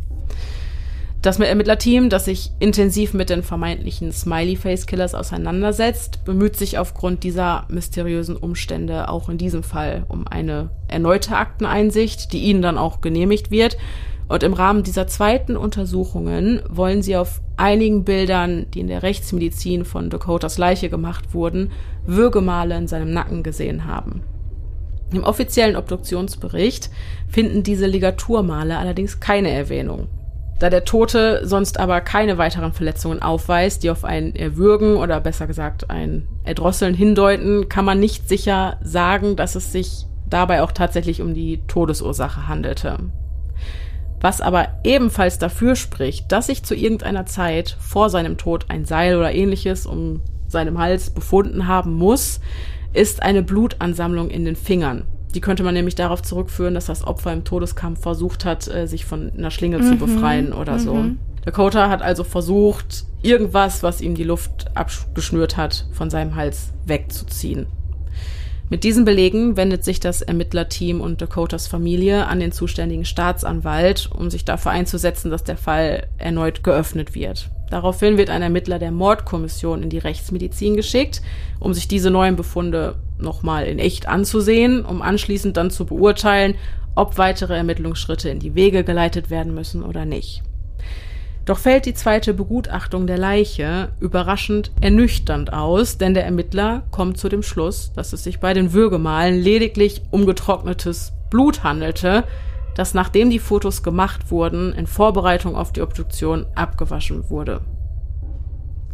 [SPEAKER 2] Das Ermittlerteam, das sich intensiv mit den vermeintlichen Smiley-Face-Killers auseinandersetzt, bemüht sich aufgrund dieser mysteriösen Umstände auch in diesem Fall um eine erneute Akteneinsicht, die ihnen dann auch genehmigt wird. Und im Rahmen dieser zweiten Untersuchungen wollen sie auf einigen Bildern, die in der Rechtsmedizin von Dakotas Leiche gemacht wurden, Würgemale in seinem Nacken gesehen haben. Im offiziellen Obduktionsbericht finden diese Ligaturmale allerdings keine Erwähnung. Da der Tote sonst aber keine weiteren Verletzungen aufweist, die auf ein Erwürgen oder besser gesagt ein Erdrosseln hindeuten, kann man nicht sicher sagen, dass es sich dabei auch tatsächlich um die Todesursache handelte. Was aber ebenfalls dafür spricht, dass sich zu irgendeiner Zeit vor seinem Tod ein Seil oder ähnliches um seinem Hals befunden haben muss, ist eine Blutansammlung in den Fingern. Die könnte man nämlich darauf zurückführen, dass das Opfer im Todeskampf versucht hat, äh, sich von einer Schlinge mhm. zu befreien oder mhm. so. Dakota hat also versucht, irgendwas, was ihm die Luft abgeschnürt hat, von seinem Hals wegzuziehen. Mit diesen Belegen wendet sich das Ermittlerteam und Dakotas Familie an den zuständigen Staatsanwalt, um sich dafür einzusetzen, dass der Fall erneut geöffnet wird. Daraufhin wird ein Ermittler der Mordkommission in die Rechtsmedizin geschickt, um sich diese neuen Befunde nochmal in echt anzusehen, um anschließend dann zu beurteilen, ob weitere Ermittlungsschritte in die Wege geleitet werden müssen oder nicht. Doch fällt die zweite Begutachtung der Leiche überraschend ernüchternd aus, denn der Ermittler kommt zu dem Schluss, dass es sich bei den Würgemalen lediglich um getrocknetes Blut handelte, das nachdem die Fotos gemacht wurden, in Vorbereitung auf die Obduktion abgewaschen wurde.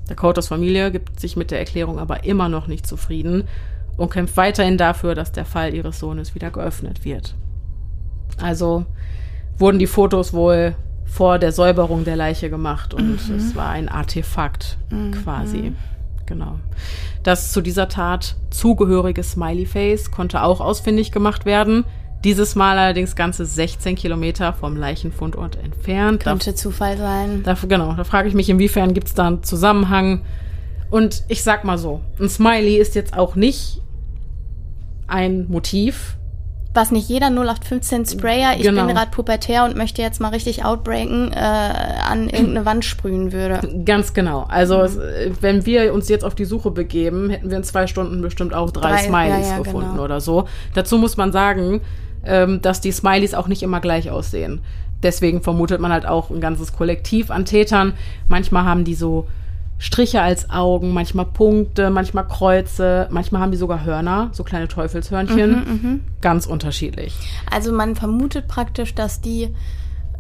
[SPEAKER 2] Dakotas Familie gibt sich mit der Erklärung aber immer noch nicht zufrieden und kämpft weiterhin dafür, dass der Fall ihres Sohnes wieder geöffnet wird. Also wurden die Fotos wohl vor der Säuberung der Leiche gemacht und mhm. es war ein Artefakt mhm. quasi. Genau. Das zu dieser Tat zugehörige Smiley Face konnte auch ausfindig gemacht werden. Dieses Mal allerdings ganze 16 Kilometer vom Leichenfundort entfernt.
[SPEAKER 1] Könnte da, Zufall sein.
[SPEAKER 2] Da, genau, da frage ich mich, inwiefern gibt es da einen Zusammenhang? Und ich sag mal so, ein Smiley ist jetzt auch nicht ein Motiv,
[SPEAKER 1] was nicht jeder 0815 Sprayer, ich genau. bin gerade pubertär und möchte jetzt mal richtig outbreaken, äh, an irgendeine Wand sprühen würde.
[SPEAKER 2] Ganz genau. Also mhm. wenn wir uns jetzt auf die Suche begeben, hätten wir in zwei Stunden bestimmt auch drei, drei Smileys ja, ja, gefunden genau. oder so. Dazu muss man sagen, ähm, dass die Smileys auch nicht immer gleich aussehen. Deswegen vermutet man halt auch ein ganzes Kollektiv an Tätern. Manchmal haben die so Striche als Augen, manchmal Punkte, manchmal Kreuze, manchmal haben die sogar Hörner, so kleine Teufelshörnchen. Mhm, mh. Ganz unterschiedlich.
[SPEAKER 1] Also man vermutet praktisch, dass die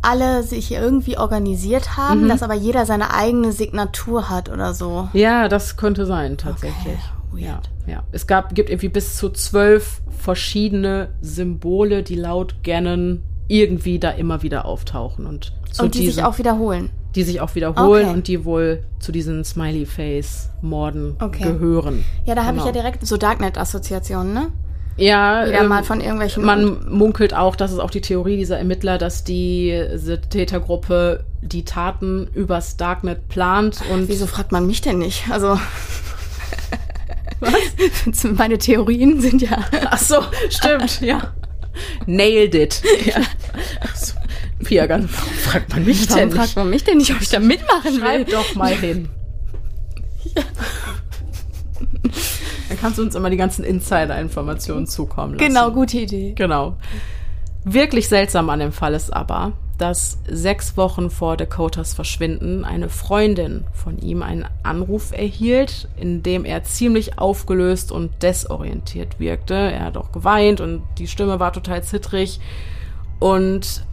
[SPEAKER 1] alle sich irgendwie organisiert haben, mhm. dass aber jeder seine eigene Signatur hat oder so.
[SPEAKER 2] Ja, das könnte sein, tatsächlich. Okay, ja, ja. Es gab, gibt irgendwie bis zu zwölf verschiedene Symbole, die laut Gannon irgendwie da immer wieder auftauchen. Und,
[SPEAKER 1] und die sich auch wiederholen
[SPEAKER 2] die sich auch wiederholen okay. und die wohl zu diesen Smiley-Face-Morden okay. gehören.
[SPEAKER 1] Ja, da habe genau. ich ja direkt so Darknet-Assoziationen, ne?
[SPEAKER 2] Ja,
[SPEAKER 1] Wieder ähm, mal von irgendwelchen.
[SPEAKER 2] Man munkelt auch, das ist auch die Theorie dieser Ermittler, dass die diese Tätergruppe die Taten übers Darknet plant und.
[SPEAKER 1] Wieso fragt man mich denn nicht? Also. Was? Meine Theorien sind ja.
[SPEAKER 2] Ach so, stimmt, ja. Nailed it. Ja. Ach so. Pia, warum fragt man mich
[SPEAKER 1] warum denn nicht? fragt man mich denn nicht, ob ich da mitmachen
[SPEAKER 2] will? doch mal hin. Ja. Dann kannst du uns immer die ganzen Insider-Informationen zukommen lassen.
[SPEAKER 1] Genau, gute Idee.
[SPEAKER 2] Genau. Wirklich seltsam an dem Fall ist aber, dass sechs Wochen vor Dakotas Verschwinden eine Freundin von ihm einen Anruf erhielt, in dem er ziemlich aufgelöst und desorientiert wirkte. Er hat auch geweint und die Stimme war total zittrig. Und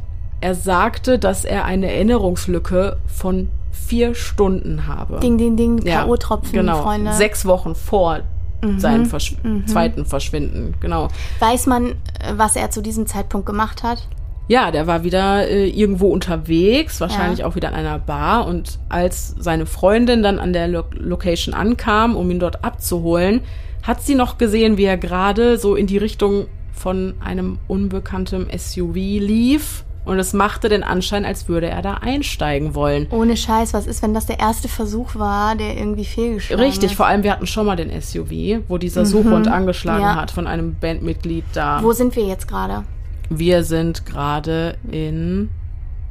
[SPEAKER 2] er sagte, dass er eine Erinnerungslücke von vier Stunden habe.
[SPEAKER 1] Ding, ding, ding, K.O.-Tropfen,
[SPEAKER 2] genau.
[SPEAKER 1] Freunde.
[SPEAKER 2] Sechs Wochen vor mhm. seinem Verschw mhm. zweiten Verschwinden, genau.
[SPEAKER 1] Weiß man, was er zu diesem Zeitpunkt gemacht hat?
[SPEAKER 2] Ja, der war wieder äh, irgendwo unterwegs, wahrscheinlich ja. auch wieder an einer Bar. Und als seine Freundin dann an der Lo Location ankam, um ihn dort abzuholen, hat sie noch gesehen, wie er gerade so in die Richtung von einem unbekannten SUV lief und es machte den Anschein, als würde er da einsteigen wollen.
[SPEAKER 1] Ohne Scheiß, was ist, wenn das der erste Versuch war, der irgendwie fehlgeschlagen
[SPEAKER 2] Richtig, ist? vor allem wir hatten schon mal den SUV, wo dieser mhm. Suchhund angeschlagen ja. hat von einem Bandmitglied da.
[SPEAKER 1] Wo sind wir jetzt gerade?
[SPEAKER 2] Wir sind gerade in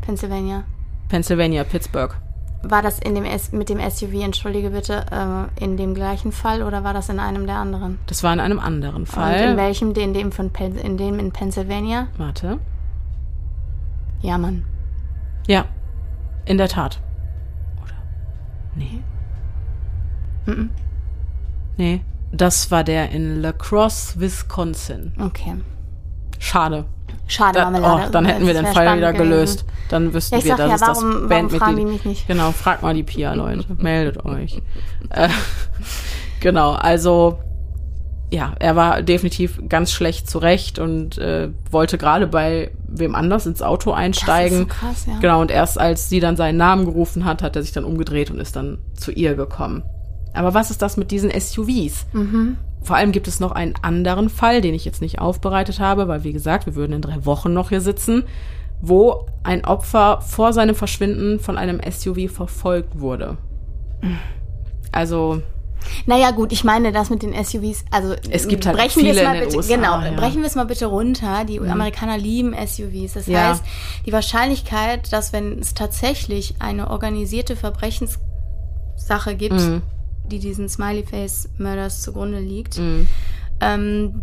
[SPEAKER 1] Pennsylvania.
[SPEAKER 2] Pennsylvania, Pittsburgh.
[SPEAKER 1] War das in dem S mit dem SUV, entschuldige bitte, äh, in dem gleichen Fall oder war das in einem der anderen?
[SPEAKER 2] Das war in einem anderen Fall.
[SPEAKER 1] Und in welchem? In dem, von Pen in dem in Pennsylvania?
[SPEAKER 2] Warte.
[SPEAKER 1] Ja, Mann.
[SPEAKER 2] Ja, in der Tat. Oder? Nee. -mm. Nee, das war der in La Crosse, Wisconsin.
[SPEAKER 1] Okay.
[SPEAKER 2] Schade.
[SPEAKER 1] Schade, da,
[SPEAKER 2] Marmelade. Oh, dann hätten wir den Fall wieder gelöst. Dann wüssten ja, wir, dass ja, es warum, das Bandmitglied... Genau, fragt mal die Pia, Leute. Meldet euch. Äh, genau, also ja, er war definitiv ganz schlecht zurecht und äh, wollte gerade bei wem anders ins Auto einsteigen.
[SPEAKER 1] Das ist so krass, ja.
[SPEAKER 2] Genau, und erst als sie dann seinen Namen gerufen hat, hat er sich dann umgedreht und ist dann zu ihr gekommen. Aber was ist das mit diesen SUVs? Mhm. Vor allem gibt es noch einen anderen Fall, den ich jetzt nicht aufbereitet habe, weil wie gesagt, wir würden in drei Wochen noch hier sitzen, wo ein Opfer vor seinem Verschwinden von einem SUV verfolgt wurde. Also
[SPEAKER 1] naja, gut, ich meine das mit den SUVs, also
[SPEAKER 2] es gibt halt brechen viele
[SPEAKER 1] mal
[SPEAKER 2] in
[SPEAKER 1] bitte,
[SPEAKER 2] USA,
[SPEAKER 1] genau, ja. brechen wir es mal bitte runter. Die mhm. Amerikaner lieben SUVs. Das ja. heißt, die Wahrscheinlichkeit, dass wenn es tatsächlich eine organisierte Verbrechenssache gibt, mhm. die diesen Smiley Face Murders zugrunde liegt, mhm. ähm,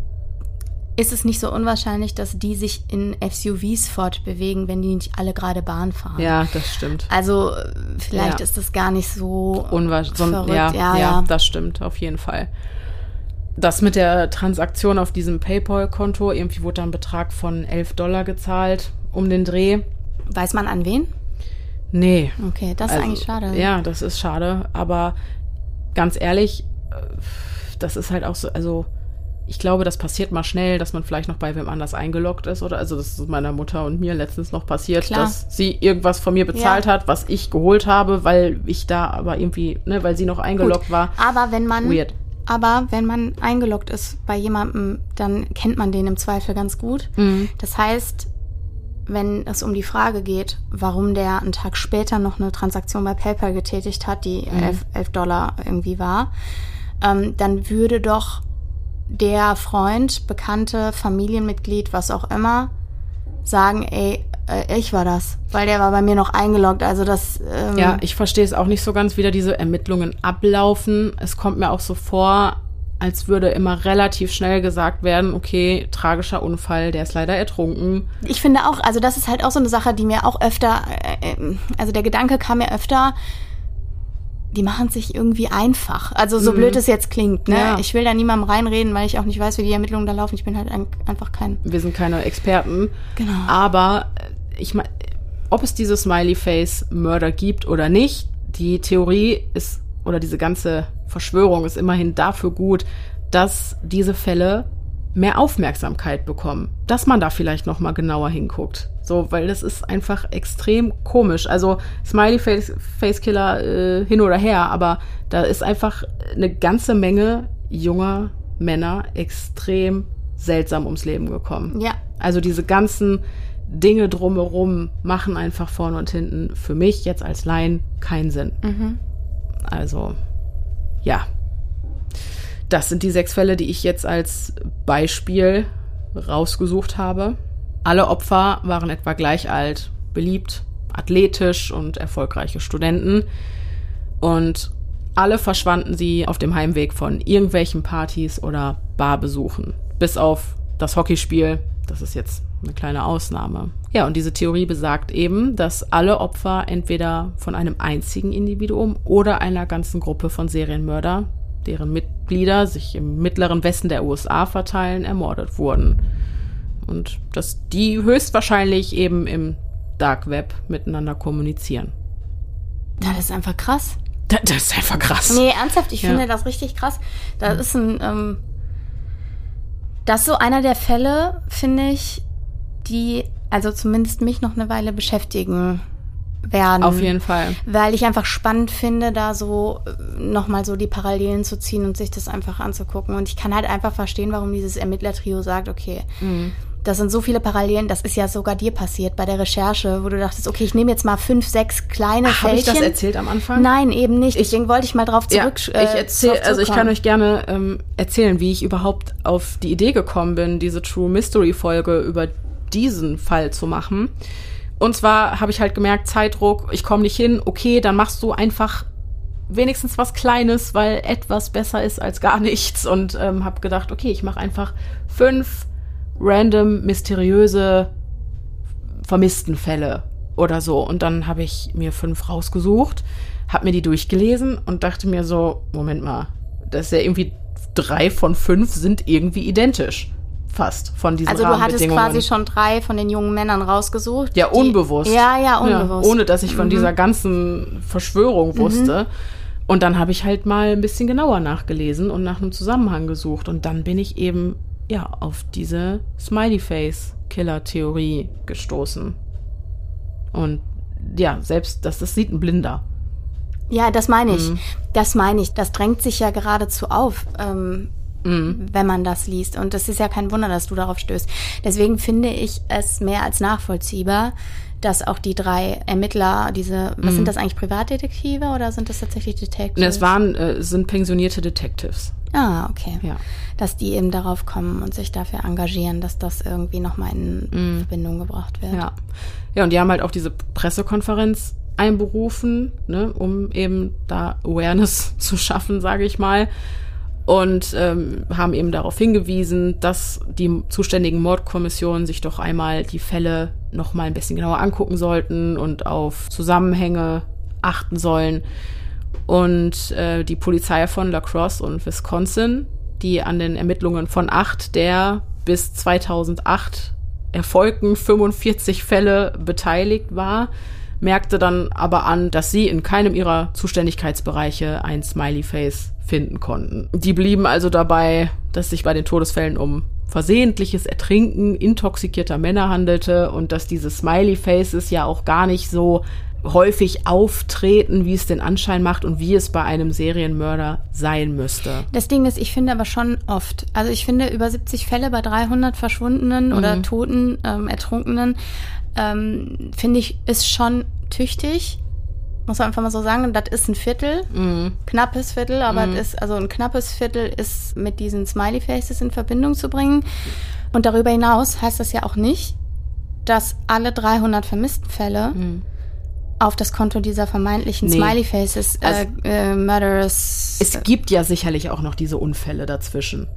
[SPEAKER 1] ist es nicht so unwahrscheinlich, dass die sich in SUVs fortbewegen, wenn die nicht alle gerade Bahn fahren.
[SPEAKER 2] Ja, das stimmt.
[SPEAKER 1] Also vielleicht ja. ist das gar nicht so
[SPEAKER 2] unwahrscheinlich. Ja, ja, ja, das stimmt, auf jeden Fall. Das mit der Transaktion auf diesem PayPal-Konto, irgendwie wurde da ein Betrag von 11 Dollar gezahlt um den Dreh.
[SPEAKER 1] Weiß man an wen?
[SPEAKER 2] Nee.
[SPEAKER 1] Okay, das ist also, eigentlich schade.
[SPEAKER 2] Ja, das ist schade, aber ganz ehrlich, äh, das ist halt auch so, also ich glaube, das passiert mal schnell, dass man vielleicht noch bei wem anders eingeloggt ist oder also das ist meiner Mutter und mir letztens noch passiert, Klar. dass sie irgendwas von mir bezahlt ja. hat, was ich geholt habe, weil ich da aber irgendwie, ne, weil sie noch eingeloggt Gut. war.
[SPEAKER 1] Aber wenn man
[SPEAKER 2] Weird.
[SPEAKER 1] aber wenn man eingeloggt ist bei jemandem, dann kennt man den im Zweifel ganz gut.
[SPEAKER 2] Mhm.
[SPEAKER 1] Das heißt, wenn es um die Frage geht, warum der einen Tag später noch eine Transaktion bei PayPal getätigt hat, die
[SPEAKER 2] Mhm.
[SPEAKER 1] 11, 11 Dollar irgendwie war, ähm, dann würde doch der Freund, Bekannte, Familienmitglied, was auch immer, sagen, ey, äh, ich war das, weil der war bei mir noch eingeloggt. Also das ähm,
[SPEAKER 2] Ja, ich verstehe es auch nicht so ganz, wie da diese Ermittlungen ablaufen. Es kommt mir auch so vor, als würde immer relativ schnell gesagt werden, okay, tragischer Unfall, der ist leider ertrunken.
[SPEAKER 1] Ich finde auch, also das ist halt auch so eine Sache, die mir auch öfter, äh, äh, also der Gedanke kam mir öfter, die machen sich irgendwie einfach. Also so blöd es jetzt klingt, ne?
[SPEAKER 2] Mhm. Ja.
[SPEAKER 1] Ich will da niemandem reinreden, weil ich auch nicht weiß, wie die Ermittlungen da laufen. Ich bin halt ein, einfach kein.
[SPEAKER 2] Wir sind keine Experten.
[SPEAKER 1] Genau.
[SPEAKER 2] Aber äh, ich meine, ob es diese Smiley-Face-Mörder gibt oder nicht, die Theorie ist, oder diese ganze Verschwörung ist immerhin dafür gut, dass diese Fälle mehr Aufmerksamkeit bekommen. Dass man da vielleicht noch mal genauer hinguckt. So, weil das ist einfach extrem komisch. Also Smiley-Face-Killer äh, hin oder her, aber da ist einfach eine ganze Menge junger Männer extrem seltsam ums Leben gekommen.
[SPEAKER 1] Ja.
[SPEAKER 2] Also diese ganzen Dinge drumherum machen einfach vorne und hinten für mich jetzt als Laien keinen Sinn. Also, ja. Das sind die sechs Fälle, die ich jetzt als Beispiel rausgesucht habe. Alle Opfer waren etwa gleich alt, beliebt, athletisch und erfolgreiche Studenten. Und alle verschwanden sie auf dem Heimweg von irgendwelchen Partys oder Barbesuchen. Bis auf das Hockeyspiel. Das ist jetzt eine kleine Ausnahme. Ja, und diese Theorie besagt eben, dass alle Opfer entweder von einem einzigen Individuum oder einer ganzen Gruppe von Serienmörder, deren Mitglieder sich im mittleren Westen der USA verteilen, ermordet wurden. Und dass die höchstwahrscheinlich eben im Dark Web miteinander kommunizieren.
[SPEAKER 1] Das ist einfach krass.
[SPEAKER 2] Das, das ist einfach krass.
[SPEAKER 1] Nee, ernsthaft, ich
[SPEAKER 2] Ja.
[SPEAKER 1] finde das richtig krass. Das ist ein, ähm, das ist so einer der Fälle, finde ich, die also zumindest mich noch eine Weile beschäftigen werden.
[SPEAKER 2] Auf jeden Fall.
[SPEAKER 1] Weil ich einfach spannend finde, da so nochmal so die Parallelen zu ziehen und sich das einfach anzugucken. Und ich kann halt einfach verstehen, warum dieses Ermittlertrio sagt, okay,
[SPEAKER 2] Mhm.
[SPEAKER 1] Das sind so viele Parallelen, das ist ja sogar dir passiert bei der Recherche, wo du dachtest, okay, ich nehme jetzt mal fünf, sechs kleine
[SPEAKER 2] Habe ich
[SPEAKER 1] Fältchen.
[SPEAKER 2] das erzählt am Anfang?
[SPEAKER 1] Nein, eben nicht. Deswegen wollte ich mal drauf
[SPEAKER 2] Ja,
[SPEAKER 1] zurück.
[SPEAKER 2] ich
[SPEAKER 1] äh,
[SPEAKER 2] erzähl, also ich kann euch gerne ähm, erzählen, wie ich überhaupt auf die Idee gekommen bin, diese True Mystery Folge über diesen Fall zu machen. Und zwar habe ich halt gemerkt, Zeitdruck, ich komme nicht hin, okay, dann machst du einfach wenigstens was Kleines, weil etwas besser ist als gar nichts. Und ähm, habe gedacht, okay, ich mache einfach fünf random, mysteriöse Vermisstenfälle oder so. Und dann habe ich mir fünf rausgesucht, habe mir die durchgelesen und dachte mir so, Moment mal, das ist ja irgendwie drei von fünf sind irgendwie identisch. Fast von diesen
[SPEAKER 1] Also du hattest quasi schon drei von den jungen Männern rausgesucht.
[SPEAKER 2] Ja,
[SPEAKER 1] die-
[SPEAKER 2] unbewusst.
[SPEAKER 1] Ja, ja, unbewusst. Mhm.
[SPEAKER 2] ohne dass ich von dieser ganzen Verschwörung wusste. Und dann habe ich halt mal ein bisschen genauer nachgelesen und nach einem Zusammenhang gesucht. Und dann bin ich eben, ja, auf diese Smiley-Face-Killer-Theorie gestoßen. Und ja, selbst das, das sieht ein Blinder.
[SPEAKER 1] Ja, das meine ich.
[SPEAKER 2] Mhm.
[SPEAKER 1] Das meine ich. Das drängt sich ja geradezu auf, ähm,
[SPEAKER 2] Mhm.
[SPEAKER 1] wenn man das liest. Und das ist ja kein Wunder, dass du darauf stößt. Deswegen finde ich es mehr als nachvollziehbar, dass auch die drei Ermittler, diese, was sind das eigentlich, Privatdetektive oder sind das tatsächlich Detectives?
[SPEAKER 2] Mhm. Es waren, äh, sind pensionierte Detectives.
[SPEAKER 1] Ah, okay.
[SPEAKER 2] Ja.
[SPEAKER 1] Dass die eben darauf kommen und sich dafür engagieren, dass das irgendwie nochmal in Verbindung gebracht wird.
[SPEAKER 2] Mhm. Ja. Ja, und die haben halt auch diese Pressekonferenz einberufen, ne, um eben da Awareness zu schaffen, sage ich mal. Und ähm, haben eben darauf hingewiesen, dass die zuständigen Mordkommissionen sich doch einmal die Fälle noch mal ein bisschen genauer angucken sollten und auf Zusammenhänge achten sollen. Und äh, die Polizei von La Crosse und Wisconsin, die an den Ermittlungen von acht der bis 2008 erfolgten 45 Fälle beteiligt war, merkte dann aber an, dass sie in keinem ihrer Zuständigkeitsbereiche ein Smiley-Face finden konnten. Die blieben also dabei, dass sich bei den Todesfällen um versehentliches Ertrinken intoxikierter Männer handelte und dass diese Smiley Faces ja auch gar nicht so häufig auftreten, wie es den Anschein macht und wie es bei einem Serienmörder sein müsste.
[SPEAKER 1] Das Ding ist, ich finde aber schon oft, also ich finde über 70 Fälle bei 300 Verschwundenen mhm. oder Toten, ähm, Ertrunkenen, ähm, finde ich, ist schon tüchtig. Muss man einfach mal so sagen, das ist ein Viertel, mhm. knappes Viertel, aber mhm. ist, also ein knappes Viertel ist mit diesen Smiley Faces in Verbindung zu bringen. Und darüber hinaus heißt das ja auch nicht, dass alle 300 vermissten Fälle mhm auf das Konto dieser vermeintlichen nee. Smiley Faces äh, also, äh, Murderers.
[SPEAKER 2] Es gibt ja sicherlich auch noch diese Unfälle dazwischen.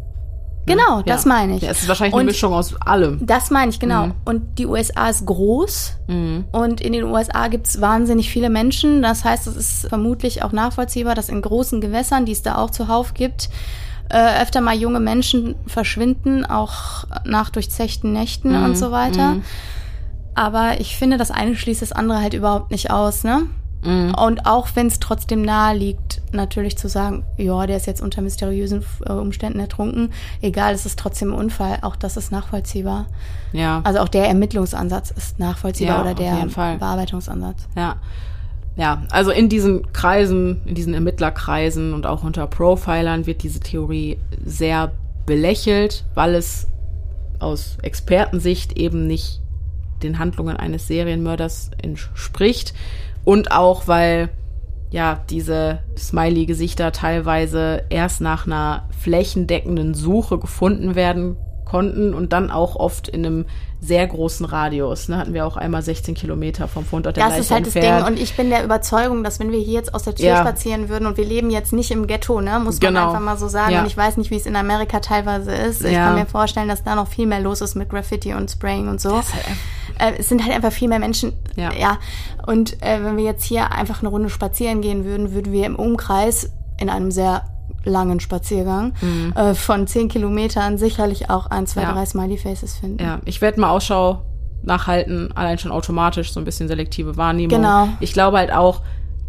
[SPEAKER 2] Ne?
[SPEAKER 1] Genau, ja. das meine ich.
[SPEAKER 2] Ja, es ist wahrscheinlich und eine Mischung aus allem.
[SPEAKER 1] Das meine ich, genau. Mhm. Und die USA ist groß mhm. und in den USA gibt es wahnsinnig viele Menschen. Das heißt, es ist vermutlich auch nachvollziehbar, dass in großen Gewässern, die es da auch zuhauf gibt, äh, öfter mal junge Menschen verschwinden, auch nach durchzechten Nächten mhm. und so weiter. Aber ich finde, das eine schließt das andere halt überhaupt nicht aus, ne? Mhm. Und auch wenn es trotzdem nahe liegt, natürlich zu sagen, ja, der ist jetzt unter mysteriösen äh, Umständen ertrunken, egal, es ist trotzdem ein Unfall, auch das ist nachvollziehbar. Ja. Also auch der Ermittlungsansatz ist nachvollziehbar ja, oder der Bearbeitungsansatz.
[SPEAKER 2] Ja. Ja, also in diesen Kreisen, in diesen Ermittlerkreisen und auch unter Profilern wird diese Theorie sehr belächelt, weil es aus Expertensicht eben nicht den Handlungen eines Serienmörders entspricht. Und auch, weil ja diese Smiley-Gesichter teilweise erst nach einer flächendeckenden Suche gefunden werden konnten und dann auch oft in einem sehr großen Radius. Ne? Hatten wir auch einmal 16 Kilometer vom Fundort der
[SPEAKER 1] Das Leiche ist halt entfernt. das Ding und ich bin der Überzeugung, dass wenn wir hier jetzt aus der Tür ja. spazieren würden und wir leben jetzt nicht im Ghetto, ne, muss man genau. einfach mal so sagen. Ja. Und ich weiß nicht, wie es in Amerika teilweise ist. Ich ja. kann mir vorstellen, dass da noch viel mehr los ist mit Graffiti und Spraying und so. Halt äh, es sind halt einfach viel mehr Menschen. Ja. ja. Und äh, wenn wir jetzt hier einfach eine Runde spazieren gehen würden, würden wir im Umkreis in einem sehr langen Spaziergang mhm. äh, von zehn Kilometern sicherlich auch ein, zwei, ja. drei Smiley Faces finden.
[SPEAKER 2] Ja, ich werde mal Ausschau nachhalten, allein schon automatisch, so ein bisschen selektive Wahrnehmung. Genau. Ich glaube halt auch,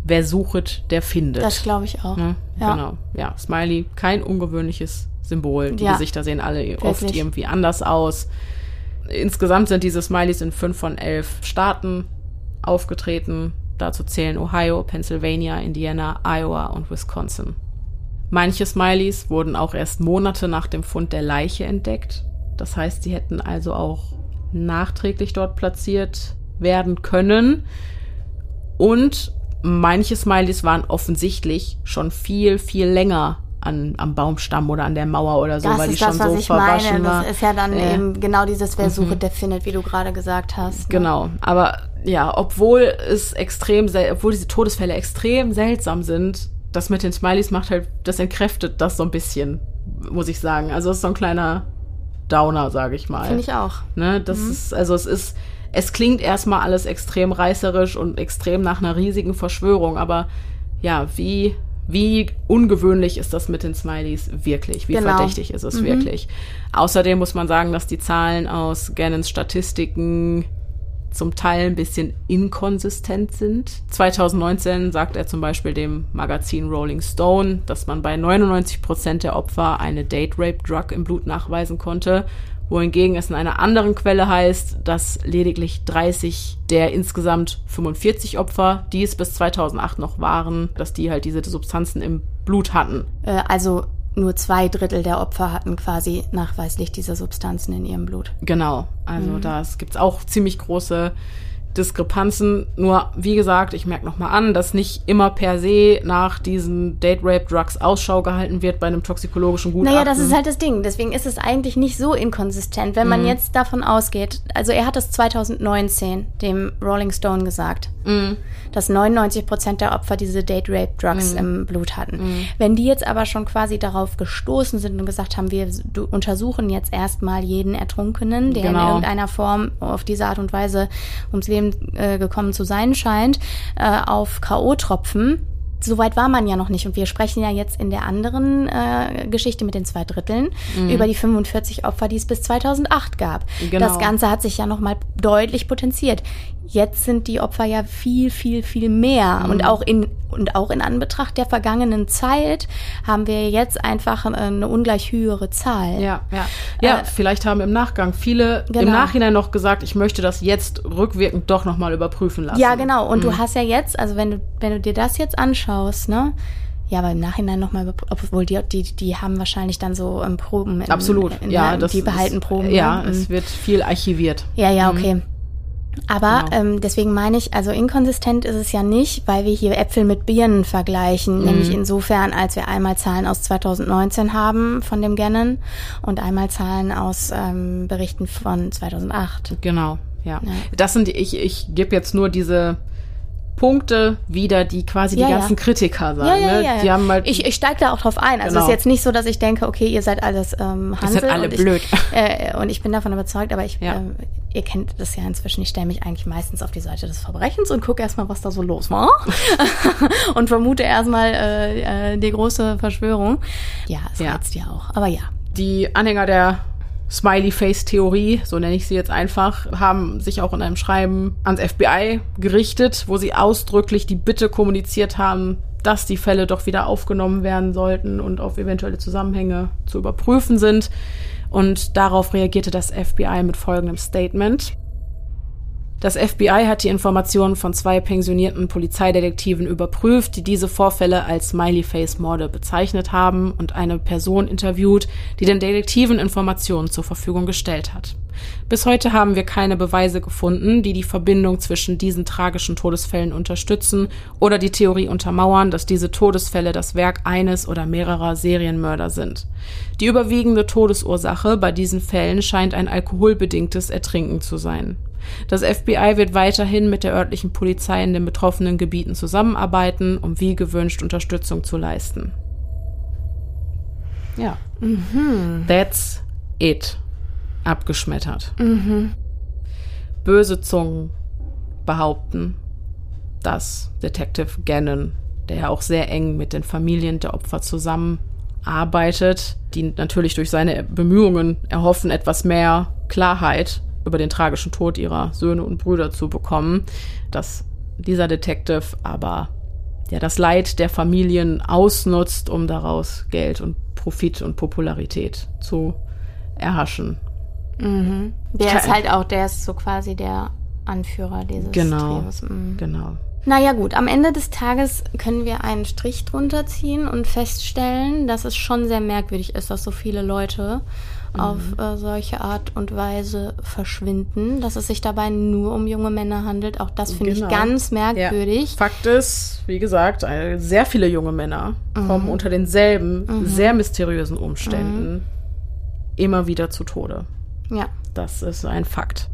[SPEAKER 2] wer sucht, der findet.
[SPEAKER 1] Das glaube ich auch.
[SPEAKER 2] Ne? Ja. Genau. Ja, Smiley, kein ungewöhnliches Symbol. Die ja. Gesichter sehen alle Wirklich. oft irgendwie anders aus. Insgesamt sind diese Smileys in fünf von elf Staaten aufgetreten. Dazu zählen Ohio, Pennsylvania, Indiana, Iowa und Wisconsin. Manche Smileys wurden auch erst Monate nach dem Fund der Leiche entdeckt. Das heißt, sie hätten also auch nachträglich dort platziert werden können. Und manche Smileys waren offensichtlich schon viel, viel länger an, am Baumstamm oder an der Mauer oder so,
[SPEAKER 1] das
[SPEAKER 2] weil
[SPEAKER 1] die
[SPEAKER 2] schon
[SPEAKER 1] das, so
[SPEAKER 2] ich verwaschen meine.
[SPEAKER 1] war. Das ist ja dann äh, eben genau dieses Wer suche, mhm. der findet, wie du gerade gesagt hast.
[SPEAKER 2] Ne? Genau, aber ja, obwohl es extrem, obwohl diese Todesfälle extrem seltsam sind, das mit den Smileys macht halt, das entkräftet das so ein bisschen, muss ich sagen. Also es ist so ein kleiner Downer, sage ich mal.
[SPEAKER 1] Finde ich auch.
[SPEAKER 2] Ne, das mhm. ist, also es ist, es klingt erstmal alles extrem reißerisch und extrem nach einer riesigen Verschwörung, aber ja, wie, wie ungewöhnlich ist das mit den Smileys wirklich? Wie genau. verdächtig ist es mhm. wirklich? Außerdem muss man sagen, dass die Zahlen aus Gannons Statistiken zum Teil ein bisschen inkonsistent sind. 2019 sagt er zum Beispiel dem Magazin Rolling Stone, dass man bei 99 Prozent der Opfer eine Date-Rape-Drug im Blut nachweisen konnte, wohingegen es in einer anderen Quelle heißt, dass lediglich 30 der insgesamt 45 Opfer, die es bis 2008 noch waren, dass die halt diese Substanzen im Blut hatten.
[SPEAKER 1] Äh, also nur zwei Drittel der Opfer hatten quasi nachweislich diese Substanzen in ihrem Blut.
[SPEAKER 2] Genau, also mhm. da gibt es auch ziemlich große Diskrepanzen. Nur, wie gesagt, ich merke nochmal an, dass nicht immer per se nach diesen Date-Rape-Drugs Ausschau gehalten wird bei einem toxikologischen Gutachten.
[SPEAKER 1] Naja, das ist halt das Ding. Deswegen ist es eigentlich nicht so inkonsistent, wenn man mhm. jetzt davon ausgeht. Also er hat es 2019 dem Rolling Stone gesagt, mhm. dass 99 Prozent der Opfer diese Date-Rape-Drugs mhm. im Blut hatten. Mhm. Wenn die jetzt aber schon quasi darauf gestoßen sind und gesagt haben, wir untersuchen jetzt erstmal jeden Ertrunkenen, der genau. in irgendeiner Form auf diese Art und Weise ums Leben Problem äh, gekommen zu sein scheint, äh, auf K.O.-Tropfen, so weit war man ja noch nicht. Und wir sprechen ja jetzt in der anderen äh, Geschichte mit den zwei Dritteln
[SPEAKER 2] Mhm.
[SPEAKER 1] über die 45 Opfer, die es bis 2008 gab.
[SPEAKER 2] Genau.
[SPEAKER 1] Das Ganze hat sich ja nochmal deutlich potenziert. Jetzt sind die Opfer ja viel, viel, viel mehr.
[SPEAKER 2] Mhm.
[SPEAKER 1] Und, auch in, und auch in Anbetracht der vergangenen Zeit haben wir jetzt einfach äh, eine ungleich höhere Zahl.
[SPEAKER 2] Ja, ja. Ja,
[SPEAKER 1] Äh,
[SPEAKER 2] vielleicht haben im Nachgang viele im
[SPEAKER 1] Genau.
[SPEAKER 2] Nachhinein noch gesagt, ich möchte das jetzt rückwirkend doch nochmal überprüfen lassen.
[SPEAKER 1] Ja, genau. Und
[SPEAKER 2] Mhm.
[SPEAKER 1] du hast ja jetzt, also wenn du, wenn du dir das jetzt anschaust, ne? Ja, aber im Nachhinein nochmal, obwohl die, die, die haben wahrscheinlich dann so ähm, Proben. In,
[SPEAKER 2] Absolut.
[SPEAKER 1] In,
[SPEAKER 2] ja,
[SPEAKER 1] in,
[SPEAKER 2] das
[SPEAKER 1] die behalten
[SPEAKER 2] ist,
[SPEAKER 1] Proben.
[SPEAKER 2] Ja,
[SPEAKER 1] ne?
[SPEAKER 2] es wird viel archiviert.
[SPEAKER 1] Ja, ja, okay. Aber
[SPEAKER 2] Genau.
[SPEAKER 1] ähm, deswegen meine ich, also inkonsistent ist es ja nicht, weil wir hier Äpfel mit Birnen vergleichen.
[SPEAKER 2] Mhm.
[SPEAKER 1] Nämlich insofern, als wir einmal Zahlen aus 2019 haben von dem Gannon und einmal Zahlen aus ähm, Berichten von 2008.
[SPEAKER 2] Genau, ja.
[SPEAKER 1] Ja.
[SPEAKER 2] Das sind ich, ich gebe jetzt nur diese Punkte wieder, die quasi
[SPEAKER 1] Ja,
[SPEAKER 2] die
[SPEAKER 1] ja.
[SPEAKER 2] ganzen Kritiker sagen.
[SPEAKER 1] Ja, ja,
[SPEAKER 2] ne?
[SPEAKER 1] ja.
[SPEAKER 2] Die haben halt,
[SPEAKER 1] ich ich steige da auch drauf ein. Also
[SPEAKER 2] Genau.
[SPEAKER 1] es ist jetzt nicht so, dass ich denke, okay, ihr seid alles ähm, Hansel.
[SPEAKER 2] seid alle
[SPEAKER 1] und ich,
[SPEAKER 2] blöd.
[SPEAKER 1] Äh, und ich bin davon überzeugt, aber ich,
[SPEAKER 2] Ja.
[SPEAKER 1] Ihr kennt das ja inzwischen, ich stelle mich eigentlich meistens auf die Seite des Verbrechens und gucke erstmal, was da so los war. und vermute erstmal äh, äh, die große Verschwörung. Ja, es
[SPEAKER 2] Ja.
[SPEAKER 1] reizt ja auch. Aber ja.
[SPEAKER 2] die Anhänger der Smiley-Face-Theorie, so nenne ich sie jetzt einfach, haben sich auch in einem Schreiben ans FBI gerichtet, wo sie ausdrücklich die Bitte kommuniziert haben, dass die Fälle doch wieder aufgenommen werden sollten und auf eventuelle Zusammenhänge zu überprüfen sind. Und darauf reagierte das FBI mit folgendem Statement. Das FBI hat die Informationen von zwei pensionierten Polizeidetektiven überprüft, die diese Vorfälle als Smiley-Face-Morde bezeichnet haben und eine Person interviewt, die den Detektiven Informationen zur Verfügung gestellt hat. Bis heute haben wir keine Beweise gefunden, die die Verbindung zwischen diesen tragischen Todesfällen unterstützen oder die Theorie untermauern, dass diese Todesfälle das Werk eines oder mehrerer Serienmörder sind. Die überwiegende Todesursache bei diesen Fällen scheint ein alkoholbedingtes Ertrinken zu sein. Das FBI wird weiterhin mit der örtlichen Polizei in den betroffenen Gebieten zusammenarbeiten, um wie gewünscht Unterstützung zu leisten. Ja. That's it. Abgeschmettert. Böse Zungen behaupten, dass Detective Gannon, der ja auch sehr eng mit den Familien der Opfer zusammenarbeitet, die natürlich durch seine Bemühungen erhoffen, etwas mehr Klarheit über den tragischen Tod ihrer Söhne und Brüder zu bekommen, dass dieser Detective aber ja das Leid der Familien ausnutzt, um daraus Geld und Profit und Popularität zu erhaschen.
[SPEAKER 1] Der ist halt auch, der ist so quasi der Anführer dieses
[SPEAKER 2] Genau.
[SPEAKER 1] Trios. Mhm.
[SPEAKER 2] Genau.
[SPEAKER 1] Naja gut, am Ende des Tages können wir einen Strich drunter ziehen und feststellen, dass es schon sehr merkwürdig ist, dass so viele Leute auf äh, solche Art und Weise verschwinden, dass es sich dabei nur um junge Männer handelt. Auch das finde
[SPEAKER 2] Genau.
[SPEAKER 1] ich ganz merkwürdig.
[SPEAKER 2] Fakt ist, wie gesagt, sehr viele junge Männer kommen unter denselben sehr mysteriösen Umständen immer wieder zu Tode.
[SPEAKER 1] Ja,
[SPEAKER 2] Das ist ein Fakt.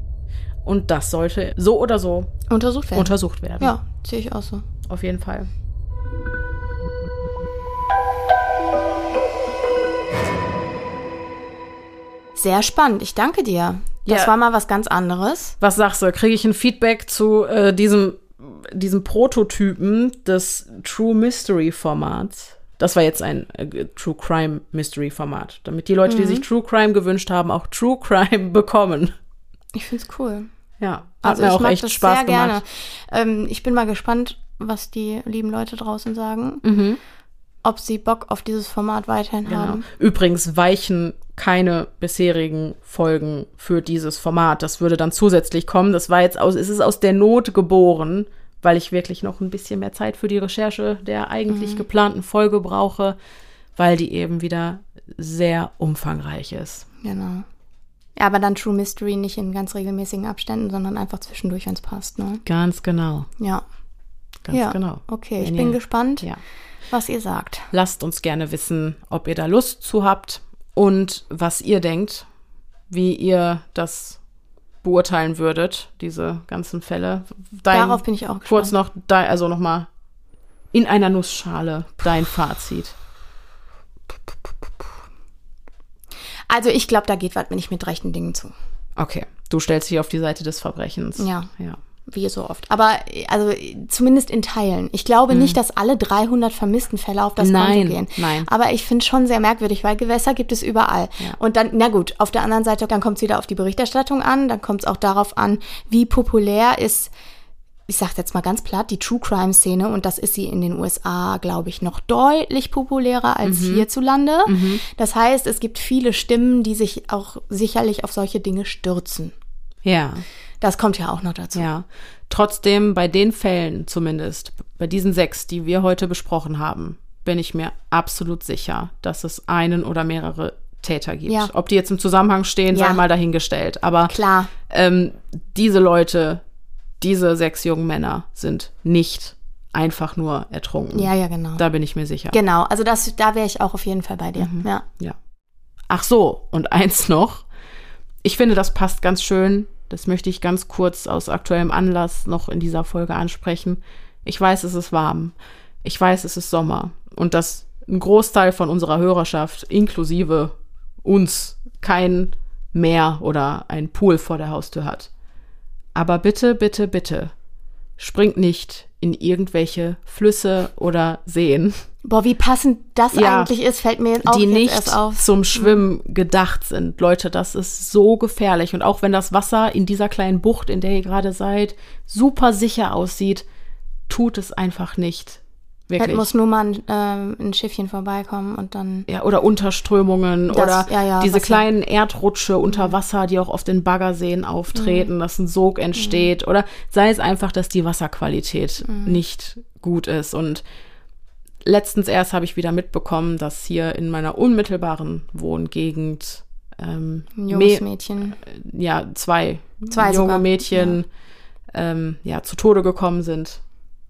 [SPEAKER 2] Und das sollte so oder so
[SPEAKER 1] untersucht werden.
[SPEAKER 2] untersucht werden.
[SPEAKER 1] ja, sehe ich auch so.
[SPEAKER 2] Auf jeden Fall.
[SPEAKER 1] Sehr spannend. Ich danke dir. Das
[SPEAKER 2] Ja.
[SPEAKER 1] war mal was ganz anderes.
[SPEAKER 2] Was sagst du? Kriege ich ein Feedback zu äh, diesem, diesem Prototypen des True Mystery Formats? Das war jetzt ein äh, True Crime Mystery Format, damit die Leute, die sich True Crime gewünscht haben, auch True Crime bekommen.
[SPEAKER 1] Ich finde es cool.
[SPEAKER 2] Ja, hat
[SPEAKER 1] Also
[SPEAKER 2] mir
[SPEAKER 1] ich
[SPEAKER 2] auch echt Spaß
[SPEAKER 1] sehr
[SPEAKER 2] gemacht.
[SPEAKER 1] gerne. Ähm, ich bin mal gespannt, was die lieben Leute draußen sagen.
[SPEAKER 2] Mhm.
[SPEAKER 1] Ob sie Bock auf dieses Format weiterhin
[SPEAKER 2] Genau.
[SPEAKER 1] haben.
[SPEAKER 2] Übrigens weichen keine bisherigen Folgen für dieses Format. Das würde dann zusätzlich kommen. Das war jetzt aus, es ist aus der Not geboren, weil ich wirklich noch ein bisschen mehr Zeit für die Recherche der eigentlich
[SPEAKER 1] Mhm.
[SPEAKER 2] geplanten Folge brauche, weil die eben wieder sehr umfangreich ist.
[SPEAKER 1] Genau. Ja, aber dann True Mystery nicht in ganz regelmäßigen Abständen, sondern einfach zwischendurch, wenn es passt. Ne?
[SPEAKER 2] Ganz genau.
[SPEAKER 1] Ja.
[SPEAKER 2] Ganz
[SPEAKER 1] ja.
[SPEAKER 2] genau.
[SPEAKER 1] Okay, ich bin gespannt,
[SPEAKER 2] Ja.
[SPEAKER 1] Was ihr sagt.
[SPEAKER 2] Lasst uns gerne wissen, ob ihr da Lust zu habt und was ihr denkt, wie ihr das beurteilen würdet, diese ganzen Fälle. Dein,
[SPEAKER 1] Darauf bin ich auch gespannt.
[SPEAKER 2] kurz noch, dein, also noch mal in einer Nussschale dein Fazit.
[SPEAKER 1] Also ich glaube, da geht was nicht mit rechten Dingen zu.
[SPEAKER 2] Okay, du stellst dich auf die Seite des Verbrechens.
[SPEAKER 1] Ja.
[SPEAKER 2] Ja.
[SPEAKER 1] Wie so oft. Aber also zumindest in Teilen. Ich glaube
[SPEAKER 2] Mhm.
[SPEAKER 1] nicht, dass alle 300 vermissten Fälle auf das
[SPEAKER 2] Nein,
[SPEAKER 1] Konto gehen.
[SPEAKER 2] nein.
[SPEAKER 1] Aber ich finde schon sehr merkwürdig, weil Gewässer gibt es überall.
[SPEAKER 2] Ja.
[SPEAKER 1] Und dann, na gut, auf der anderen Seite, dann kommt es wieder auf die Berichterstattung an, dann kommt es auch darauf an, wie populär ist, ich sage jetzt mal ganz platt, die True Crime Szene. Und das ist sie in den USA, glaube ich, noch deutlich populärer als
[SPEAKER 2] Mhm.
[SPEAKER 1] hierzulande. Das heißt, es gibt viele Stimmen, die sich auch sicherlich auf solche Dinge stürzen.
[SPEAKER 2] Ja.
[SPEAKER 1] Das kommt ja auch noch dazu.
[SPEAKER 2] Ja. Trotzdem, bei den Fällen zumindest, bei diesen sechs, die wir heute besprochen haben, bin ich mir absolut sicher, dass es einen oder mehrere Täter gibt.
[SPEAKER 1] Ja.
[SPEAKER 2] Ob die jetzt im Zusammenhang stehen, sei
[SPEAKER 1] Ja.
[SPEAKER 2] mal dahingestellt. Aber
[SPEAKER 1] Klar.
[SPEAKER 2] ähm, diese Leute, diese sechs jungen Männer sind nicht einfach nur ertrunken.
[SPEAKER 1] Ja, ja, genau.
[SPEAKER 2] Da bin ich mir sicher.
[SPEAKER 1] Genau, also das, da wäre ich auch auf jeden Fall bei dir.
[SPEAKER 2] Mhm.
[SPEAKER 1] Ja.
[SPEAKER 2] Ja. Ach so, und eins noch. Ich finde, das passt ganz schön. Das möchte ich ganz kurz aus aktuellem Anlass noch in dieser Folge ansprechen. Ich weiß, es ist warm. Ich weiß, es ist Sommer. Und dass ein Großteil von unserer Hörerschaft, inklusive uns, kein Meer oder ein Pool vor der Haustür hat. Aber bitte, bitte, bitte, springt nicht in irgendwelche Flüsse oder Seen
[SPEAKER 1] Boah, wie passend das
[SPEAKER 2] Ja.
[SPEAKER 1] eigentlich ist, fällt mir auch
[SPEAKER 2] die
[SPEAKER 1] jetzt
[SPEAKER 2] nicht
[SPEAKER 1] erst auf.
[SPEAKER 2] zum Schwimmen gedacht sind. Leute, das ist so gefährlich. Und auch wenn das Wasser in dieser kleinen Bucht, in der ihr gerade seid, super sicher aussieht, tut es einfach nicht.
[SPEAKER 1] Es
[SPEAKER 2] Wirklich.
[SPEAKER 1] muss nur mal ein, ähm, ein Schiffchen vorbeikommen und dann.
[SPEAKER 2] ja, oder Unterströmungen
[SPEAKER 1] Das-
[SPEAKER 2] oder
[SPEAKER 1] ja, ja,
[SPEAKER 2] diese
[SPEAKER 1] was ja-
[SPEAKER 2] kleinen Erdrutsche unter Wasser, die auch auf den Baggerseen auftreten, dass ein Sog entsteht. Oder sei es einfach, dass die Wasserqualität nicht gut ist. Und letztens erst habe ich wieder mitbekommen, dass hier in meiner unmittelbaren Wohngegend ähm,
[SPEAKER 1] Ein junges
[SPEAKER 2] me-
[SPEAKER 1] Mädchen.
[SPEAKER 2] ja, zwei,
[SPEAKER 1] Zwei
[SPEAKER 2] junge
[SPEAKER 1] sogar,
[SPEAKER 2] Mädchen Ähm, ja, zu Tode gekommen sind.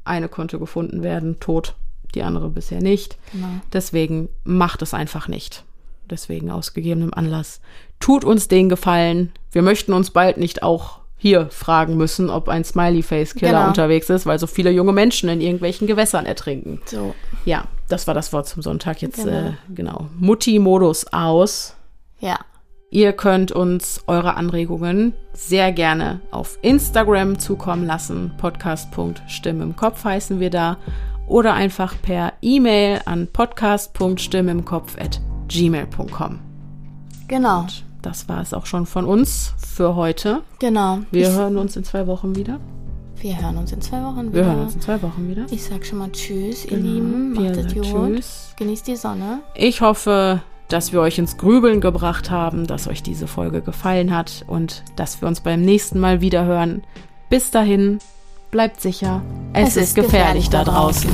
[SPEAKER 2] Eine konnte gefunden werden, tot, die andere bisher nicht.
[SPEAKER 1] Genau.
[SPEAKER 2] Deswegen macht es einfach nicht. Deswegen aus gegebenem Anlass. Tut uns den Gefallen. Wir möchten uns bald nicht auch hier fragen müssen, ob ein Smiley-Face-Killer
[SPEAKER 1] Genau.
[SPEAKER 2] unterwegs ist, weil so viele junge Menschen in irgendwelchen Gewässern ertrinken.
[SPEAKER 1] So.
[SPEAKER 2] Ja, das war das Wort zum Sonntag. Jetzt,
[SPEAKER 1] Genau.
[SPEAKER 2] äh, genau. Mutti-Modus aus.
[SPEAKER 1] Ja.
[SPEAKER 2] Ihr könnt uns eure Anregungen sehr gerne auf Instagram zukommen lassen. Podcast.stimme im Kopf heißen wir da. Oder einfach per E-Mail an podcast.stimmimkopf.gmail.com.
[SPEAKER 1] Genau.
[SPEAKER 2] Das war es auch schon von uns für heute.
[SPEAKER 1] Genau.
[SPEAKER 2] Wir
[SPEAKER 1] ich,
[SPEAKER 2] hören uns in zwei Wochen wieder.
[SPEAKER 1] wir hören uns in zwei Wochen
[SPEAKER 2] Wir
[SPEAKER 1] wieder.
[SPEAKER 2] hören uns in zwei Wochen wieder.
[SPEAKER 1] Ich sag schon mal Tschüss, ihr
[SPEAKER 2] Genau.
[SPEAKER 1] Lieben.
[SPEAKER 2] Wir
[SPEAKER 1] Macht es gut.
[SPEAKER 2] Tschüss.
[SPEAKER 1] Genießt die Sonne.
[SPEAKER 2] Ich hoffe, dass wir euch ins Grübeln gebracht haben, dass euch diese Folge gefallen hat und dass wir uns beim nächsten Mal wieder hören. Bis dahin, bleibt sicher. Es, ist gefährlich da draußen.